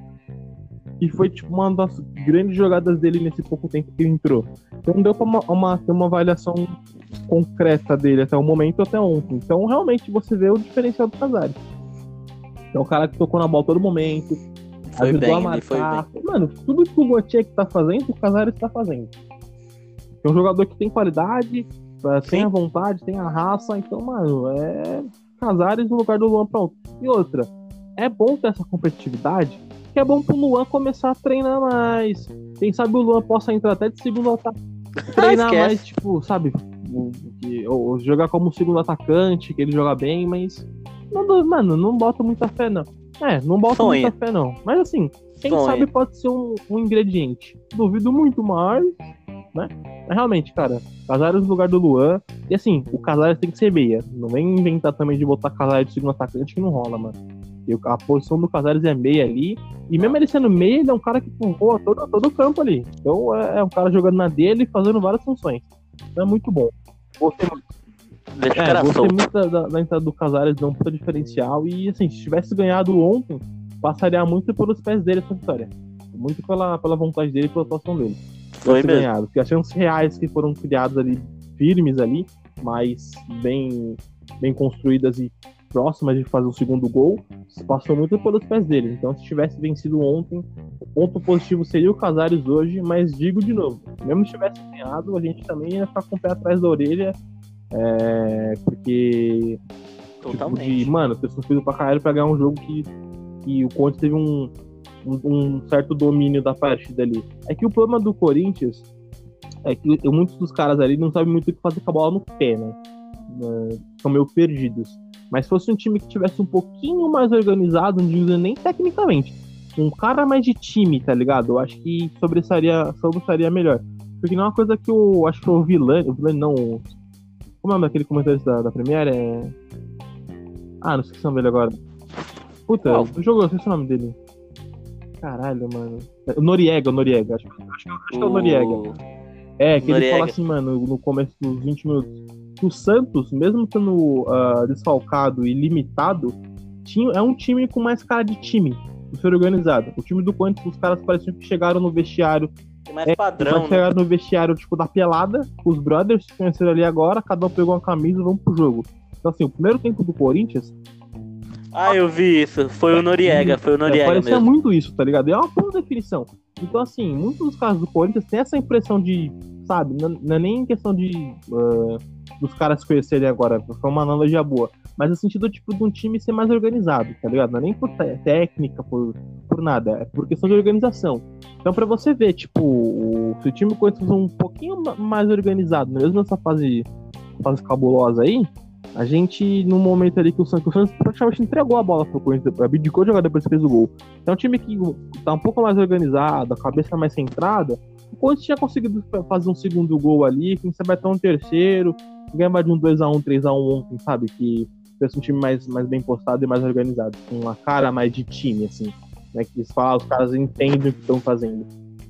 e foi tipo uma das grandes jogadas dele nesse pouco tempo que ele entrou. Então deu pra uma, uma, ter uma avaliação concreta dele até o momento, até ontem. Então realmente você vê o diferencial do Casares. É um cara que tocou na bola todo momento, Foi bem, a ele foi bem. Mano, tudo que o Gautier que tá fazendo, o Casares tá fazendo. É um jogador que tem qualidade, eh, tem Sim. a vontade, tem a raça, então, mano, é Casares no lugar do Luan pronto. E outra, é bom ter essa competitividade, que é bom pro Luan começar a treinar mais. Quem sabe o Luan possa entrar até de segundo ataque. Treinar mais, tipo, sabe? ou jogar como segundo atacante, que ele joga bem, mas. Não, mano, não bota muita fé, não. É, não bota Sonha. muita fé, não. Mas assim, quem Sonha. sabe pode ser um, um ingrediente. Duvido muito mais, né? Mas realmente, cara, Casares no lugar do Luan. E assim, o Casares tem que ser meia. Não vem inventar também de botar Casares de segundo atacante que não rola, mano. E a posição do Casares é meia ali. E mesmo ele sendo meia, ele é um cara que voa todo, todo o campo ali. Então é, é um cara jogando na dele e fazendo várias funções. Então é muito bom. Gostei muito. Deixa É, gostei muito da, da- da entrada do Casares, um puta diferencial. E assim, se tivesse ganhado ontem, passaria muito pelos pés dele essa vitória. Muito pela, pela vontade dele e pela atuação dele. Foi mesmo. ganhado. Porque as chances reais que foram criadas ali, firmes ali, mas bem, bem construídas e próximas de fazer o segundo gol, passou muito pelos pés dele. Então, se tivesse vencido ontem, o ponto positivo seria o Casares hoje, mas digo de novo, mesmo se tivesse ganhado, a gente também ia ficar com o pé atrás da orelha, é, porque Tipo, Totalmente. de, mano, ter sofrido pra caralho pra ganhar um jogo que, que o Conte teve um, um, um certo domínio da partida ali. É que o problema do Corinthians é que muitos dos caras ali não sabem muito o que fazer com a bola no pé, né? É, São meio perdidos. Mas se fosse um time que tivesse um pouquinho mais organizado, não digo nem tecnicamente, um cara mais de time, tá ligado? Eu acho que sobressaria, sobressaria melhor. Porque não é uma coisa que o. Acho que o Vilani. O Vilani não. O- Como é o nome daquele comentarista da, da Premiere? É. Ah, não esqueci o nome dele agora. Puta, Qual? o jogo, eu esqueci o nome dele. Caralho, mano. O Noriega, o Noriega. Acho, acho, acho que é o Noriega. É, que ele Noriega. fala assim, mano, no começo dos 20 minutos, que o Santos, mesmo sendo ah, desfalcado e limitado, tinha, é um time com mais cara de time, de ser organizado. O time do Corinthians, os caras pareciam que chegaram no vestiário, Tem mais É, padrão, mas né? chegaram no vestiário, tipo, da pelada, os brothers se conheceram ali agora, cada um pegou uma camisa e vamos pro jogo. Então, assim, o primeiro tempo do Corinthians, Ah, eu vi isso. Foi o Noriega, foi o é, Noriega parecia mesmo. muito isso, tá ligado? É uma boa definição. Então, assim, muitos dos casos do Corinthians tem essa impressão de, sabe, não, não é nem questão de ah, dos caras se conhecerem agora, foi uma analogia boa, mas no sentido, tipo, de um time ser mais organizado, tá ligado? Não é nem por técnica, por, por nada, é por questão de organização. Então, pra você ver, tipo, o, se o time Corinthians um pouquinho ma- mais organizado, mesmo nessa fase, fase cabulosa aí, a gente, no momento ali que o Santos, o Santos praticamente entregou a bola pro Corinthians, abdicou de jogar depois fez o gol. Então, é um time que tá um pouco mais organizado, a cabeça mais centrada, o Corinthians tinha conseguido fazer um segundo gol ali, quem sabe até um terceiro, ganhar de um 2x1, 3x1 ontem, sabe? Que fosse um time mais, mais bem postado e mais organizado, com uma cara mais de time, assim. Né? Que eles falam, os caras entendem o que estão fazendo.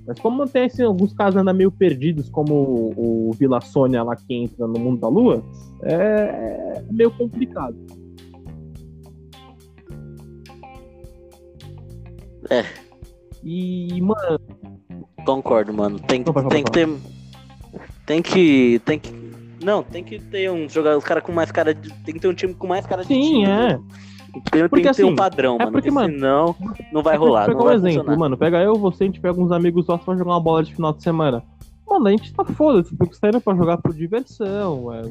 Mas como tem assim, alguns casos ainda meio perdidos, como o, o Vila Sônia lá que entra no mundo da lua, é, é meio complicado. É. E, mano, Concordo, mano. Tem, tem que ter. Tem que. Tem que. Não, tem que ter um jogador, os caras com mais cara de. Tem que ter um time com mais cara de Sim, time. é. né? Tem, tem Porque, que ter um assim, padrão, é mano. porque, mano, senão não vai É rolar. Pega um exemplo, funcionar. mano. Pega eu, você, a gente pega uns amigos nossos pra jogar uma bola de final de semana. Mano, a gente tá foda-se, porque tá indo pra jogar por diversão. É,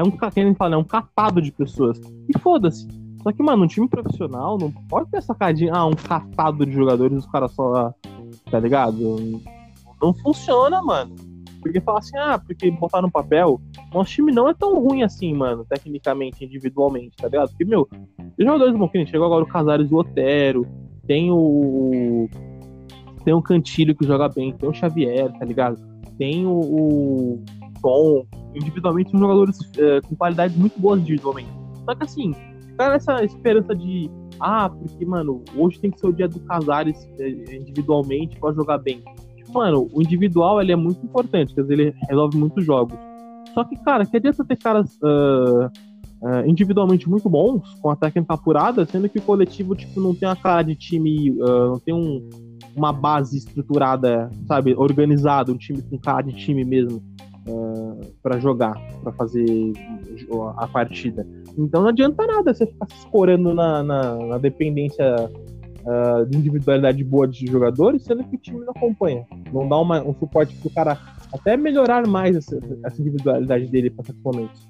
é um, ca- que nem fala, é um catado de pessoas. E foda-se. Só que, mano, um time profissional não pode ter essa cadinha, ah, um catado de jogadores, os caras só. Tá ligado? Não funciona, mano. Porque fala assim, ah, porque botar no papel, nosso time não é tão ruim assim, mano, tecnicamente, individualmente, tá ligado? Porque, meu, os jogadores bons, que chegou agora o Casares e o Otero, tem o. Tem o Cantilho que joga bem, tem o Xavier, tá ligado? Tem o, o Tom. Individualmente são jogadores é, com qualidades muito boas individualmente. Só que assim, cara, essa esperança de. Ah, porque, mano, hoje tem que ser o dia do Casares é, individualmente pra jogar bem. Mano, o individual ele é muito importante, quer dizer, ele resolve muitos jogos. Só que, cara, que adianta ter caras ah, ah, individualmente muito bons, com a técnica apurada, sendo que o coletivo, tipo, não tem a cara de time, ah, não tem um, uma base estruturada, sabe, organizada, um time com cara de time mesmo ah, pra jogar, pra fazer a partida. Então não adianta nada você ficar se escorando na, na, na dependência ah, de individualidade boa de jogadores, sendo que o time não acompanha. Não dá uma- um suporte pro cara até melhorar mais essa, essa individualidade dele para certos momentos.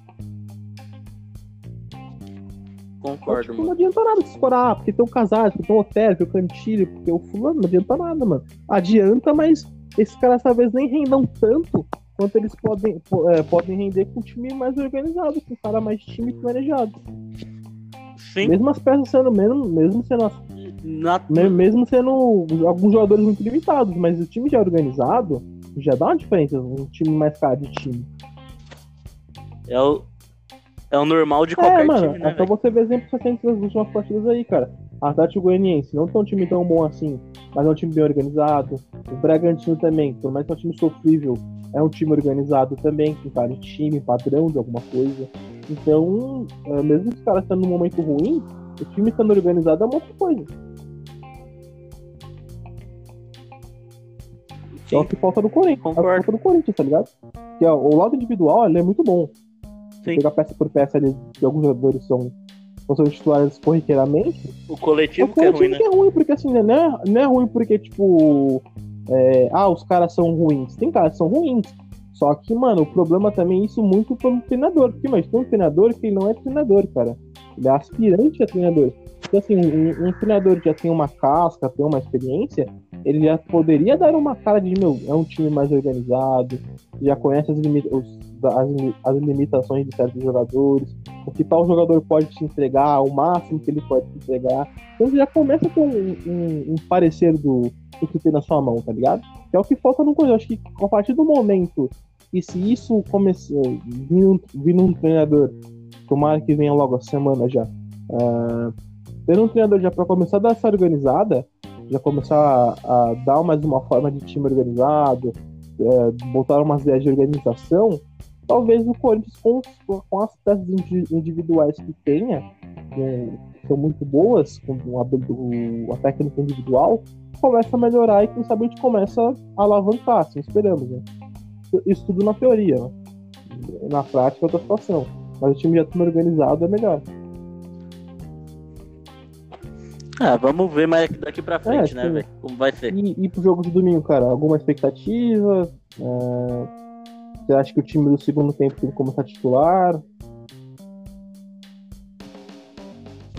Então, Concordo, tipo, não mano. adianta nada se escorar, porque tem o Casares, porque tem o Otero, porque tem o Cantilho, porque o fulano, não adianta nada, mano. Adianta, mas esses caras talvez nem rendam tanto quanto eles podem, po- é, podem render com um time mais organizado, com um cara mais time planejado. Sim. Mesmo as peças sendo menos, mesmo sendo as Na- Me- Mesmo sendo alguns jogadores muito limitados, mas o time já organizado já dá uma diferença, um time mais caro de time. É o, é o normal de É, qualquer mano, time, né, é só você ver exemplos recentes das últimas partidas aí, cara. Atlético Goianiense não tem um time tão bom assim, mas é um time bem organizado. O Bragantino também, por mais que é um time sofrível, é um time organizado também, com cara de time, padrão de alguma coisa. Então, é, mesmo os caras estando num momento ruim, o time estando organizado é uma outra coisa. É o que falta no Corinthians. É o que Concordo. falta no Corinthians, tá ligado? Que ó, o lado individual ele é muito bom. Sim. Pegar peça por peça ali, de alguns jogadores são, não são titulares corriqueiramente. O O coletivo que é ruim, coletivo né? é ruim, porque assim, né, não é, não é ruim porque, tipo, é, ah, os caras são ruins. Tem caras que são ruins. Só que, mano, o problema também é isso muito pelo treinador. Porque, mas tem um treinador que não é treinador, cara. Ele é aspirante a treinador. Então, assim, um, um treinador que já tem uma casca, tem uma experiência, ele já poderia dar uma cara de, meu, é um time mais organizado, já conhece as, limi- os- as, as limitações de certos jogadores, o que tal jogador pode te entregar, o máximo que ele pode te entregar. Então já começa com um, um- um parecer do, do que tem na sua mão, tá ligado? Que é o que falta no. Eu acho que a partir do momento e se isso começar vindo, vindo um treinador, tomara que venha logo a semana já, ah, tendo um treinador já para começar a dar essa organizada, já começar a, a dar mais uma forma de time organizado, é, botar umas ideias de organização, talvez o Corinthians com, com as peças indi- individuais que tenha, com- que são muito boas, com a, a técnica individual, começa a melhorar e quem sabe a gente começa a alavancar, assim esperamos, né? Isso tudo na teoria, né? Na prática é outra situação. Mas o time já estando organizado é melhor. Ah, vamos ver mais daqui pra frente, É, né, velho? Como vai ser. E, e pro jogo de domingo, cara, alguma expectativa? É, Você acha que o time do segundo tempo tem que começar titular?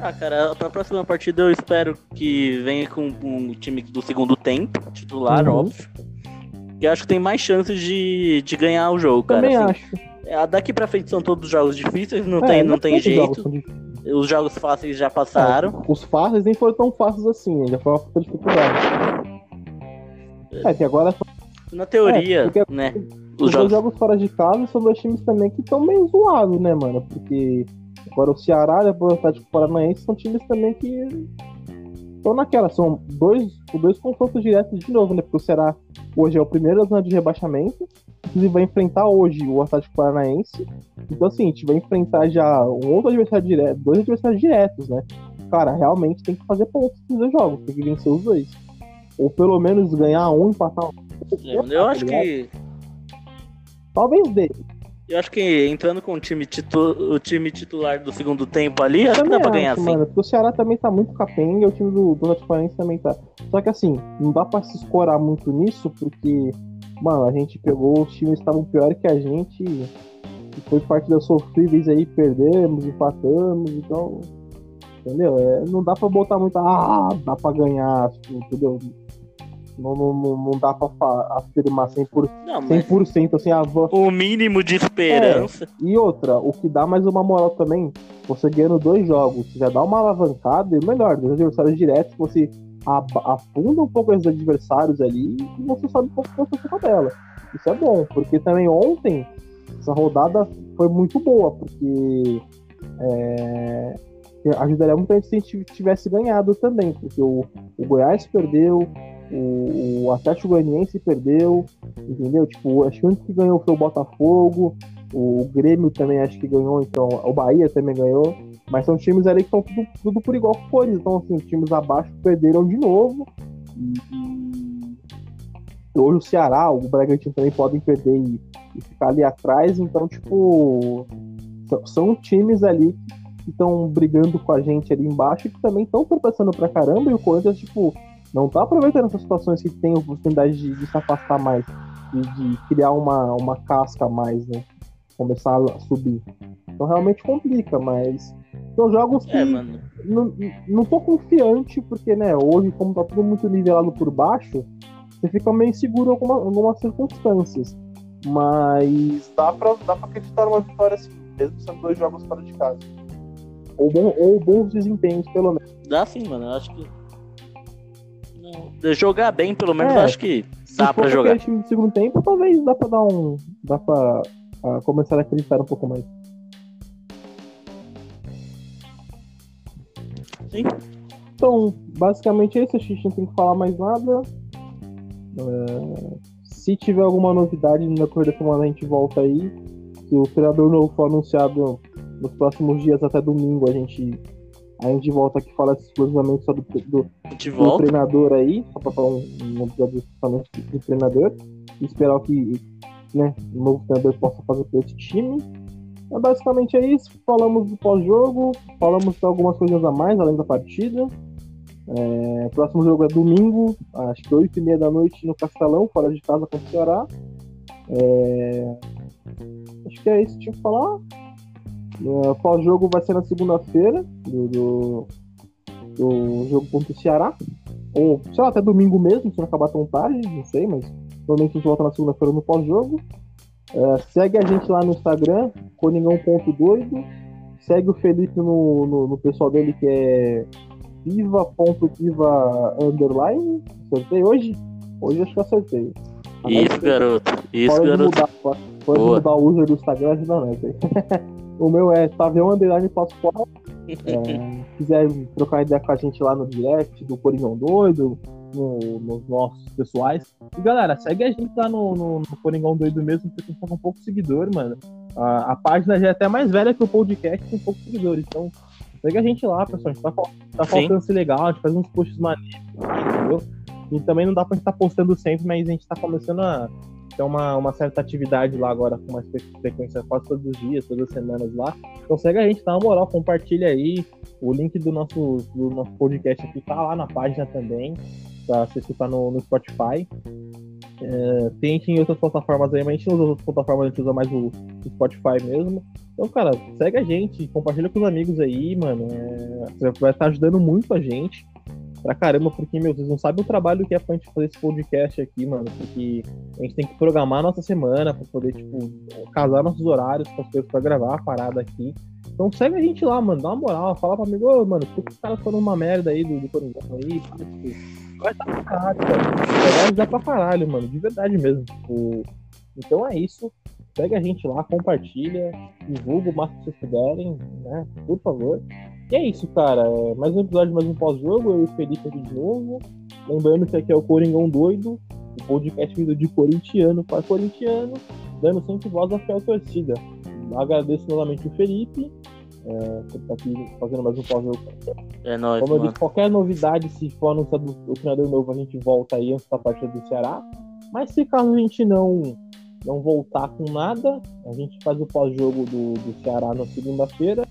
Ah, cara, pra próxima partida eu espero que venha com um time do segundo tempo, titular, Uhum. óbvio. Que eu acho que tem mais chances de, de ganhar o jogo, cara. Também assim. acho. É, Daqui pra frente são todos jogos difíceis, não É, tem, não tem jeito. Os jogos fáceis já passaram. É, os fáceis nem foram tão fáceis assim, já foi uma puta dificuldade. É, que agora Na teoria, É, né? os Os dois jogos. jogos fora de casa são dois times também que estão meio zoados, né, mano? Porque agora o Ceará e o Atlético Paranaense são times também que estão naquela. São dois, dois confrontos diretos de novo, né? Porque o Ceará hoje é o primeiro da zona de rebaixamento. Inclusive vai enfrentar hoje o Atlético Paranaense. Então, assim, a gente vai enfrentar já um outro adversário direto, dois adversários diretos, né? Cara, realmente tem que fazer pontos nos dois jogos, tem que vencer os dois. Ou pelo menos ganhar um, empatar um. Eu acho que. Talvez dê. Eu acho que entrando com o time, titu... o time titular do segundo tempo ali, acho que dá pra ganhar acho, sim. mano, porque o Ceará também tá muito capenga, o time do, do Atlético também tá. Só que assim, não dá pra se escorar muito nisso, porque, mano, a gente pegou, os times estavam pior que a gente, e foi parte das sofríveis aí, perdemos, empatamos, então. Entendeu? É, não dá pra botar muito. Ah, dá pra ganhar, tipo, entendeu? Não, não, não, não dá pra afirmar 100%, Não, mas 100% assim, ah, vou- o mínimo de esperança. e outra, o que dá mais uma moral também, você ganhando dois jogos, você já dá uma alavancada e melhor, dos adversários diretos, você afunda um pouco esses adversários ali e você sabe um pouco da sua tabela. Isso é bom, porque também ontem essa rodada foi muito boa, porque é, ajudaria muito a gente se a gente tivesse ganhado também, porque o, o Goiás perdeu, o, o Atlético Goianiense perdeu, entendeu? Tipo, acho que o único que ganhou foi o Botafogo, o Grêmio também acho que ganhou, então o Bahia também ganhou, mas são times ali que estão tudo, tudo por igual cores, então assim, os times abaixo perderam de novo, e, e hoje o Ceará, o Bragantino também podem perder e, e ficar ali atrás, então tipo, são, são times ali que estão brigando com a gente ali embaixo e que também estão tropeçando pra caramba, e o Corinthians, tipo, não tá aproveitando essas situações que tem a oportunidade de, de se afastar mais, de, de criar uma, uma casca a mais, né? Começar a subir. Então realmente complica, mas são jogos que É, não, não tô confiante, porque, né, hoje, como tá tudo muito nivelado por baixo, você fica meio inseguro em alguma- algumas circunstâncias. Mas dá pra, dá pra acreditar numa vitória assim, mesmo sendo dois jogos fora de casa. Ou, bom, ou bons desempenhos, pelo menos. Dá sim, mano. Eu acho que. Não, de jogar bem, pelo menos, É, eu acho que dá pra jogar. time do segundo tempo, talvez dá pra dar um. dá pra ah, começar a acreditar um pouco mais. Sim. Então, basicamente é isso. A gente não tem que falar mais nada. É, se tiver alguma novidade no decorrer da semana, a gente volta aí. Se o treinador novo for anunciado nos próximos dias até domingo, a gente, a gente volta aqui e fala exclusivamente só do, do, A do treinador aí, só pra falar um, um episódio exclusivamente do treinador. E esperar que né, o novo treinador possa fazer por esse time. Mas basicamente é isso. Falamos do pós-jogo, falamos de algumas coisas a mais além da partida. É, próximo jogo é domingo, acho que 8 e meia da noite no Castelão, fora de casa contra o Ceará. É, acho que é isso que tinha que falar. É, pós-jogo vai ser na segunda-feira do, do, do jogo contra o Ceará. Ou, sei lá, até domingo mesmo, se não acabar tão tarde, não sei, mas provavelmente a gente volta na segunda-feira no pós-jogo. É, segue a gente lá no Instagram, coningão.doido. Segue o Felipe no, no, no pessoal dele que é viva.viva underline. Acertei hoje? Hoje acho que acertei. Isso, garoto. Isso, Pode garoto. mudar, pode Boa. mudar o user do Instagram, ajuda nós aí. o meu é Tavião Underline Fora. É, se quiser trocar ideia com a gente lá no direct do Coringão Doido, no- nos nossos pessoais. E galera, segue a gente lá no, no, no Coringão Doido mesmo, porque tem um pouco de seguidor, mano. A, a página já é até mais velha que o podcast, tem poucos seguidores. Então, segue a gente lá, pessoal. A gente tá, tá faltando ser legal, a gente faz uns posts maneiros, entendeu? E também não dá pra gente estar postando sempre, mas a gente tá começando a ter uma, uma certa atividade lá agora, com uma fre- frequência quase todos os dias, todas as semanas lá. Então segue a gente, dá uma moral, compartilha aí. O link do nosso, do nosso podcast aqui tá lá na página também, pra você escutar no, no Spotify. É, tem em outras plataformas aí, mas a gente não usa outras plataformas, a gente usa mais o, o Spotify mesmo. Então, cara, segue a gente, compartilha com os amigos aí, mano. É, você vai estar ajudando muito a gente. Pra caramba, porque, meu, vocês não sabem o trabalho que é pra gente fazer esse podcast aqui, mano. Porque a gente tem que programar a nossa semana pra poder, tipo, casar nossos horários com as coisas pra gravar a parada aqui. Então segue a gente lá, mano. Dá uma moral. Fala pra amigo, ô, mano, por que os caras foram uma merda aí do, do Coringão aí? tipo, Dar pra caralho, cara. Ajudar pra caralho, mano. De verdade mesmo. Tipo, então é isso. Segue a gente lá, compartilha, divulga o máximo que vocês puderem, né? Por favor. E é isso, cara. É mais um episódio, mais um pós-jogo. Eu e o Felipe aqui de novo. Lembrando que aqui é o Coringão Doido, o podcast vindo de corintiano para corintiano, dando sempre voz à fiel torcida. Agradeço novamente o Felipe, é, estar aqui fazendo mais um pós-jogo. É nóis, Como eu mano. disse, qualquer novidade, se for anunciado o treinador novo, a gente volta aí antes da partida do Ceará. Mas se caso a gente não não voltar com nada. A gente faz o pós-jogo do, do Ceará na segunda-feira.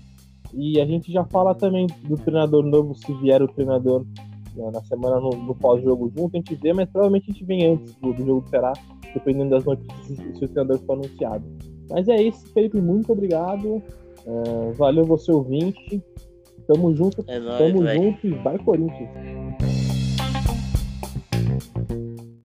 E a gente já fala também do treinador novo, se vier o treinador né, na semana no, no pós-jogo junto, a gente vê, mas provavelmente a gente vem antes do, do jogo do Ceará, dependendo das notícias, se o treinador for anunciado. Mas é isso, Felipe, muito obrigado. Uh, valeu você ouvinte. Tamo junto, É nóis, tamo velho. junto e vai Corinthians.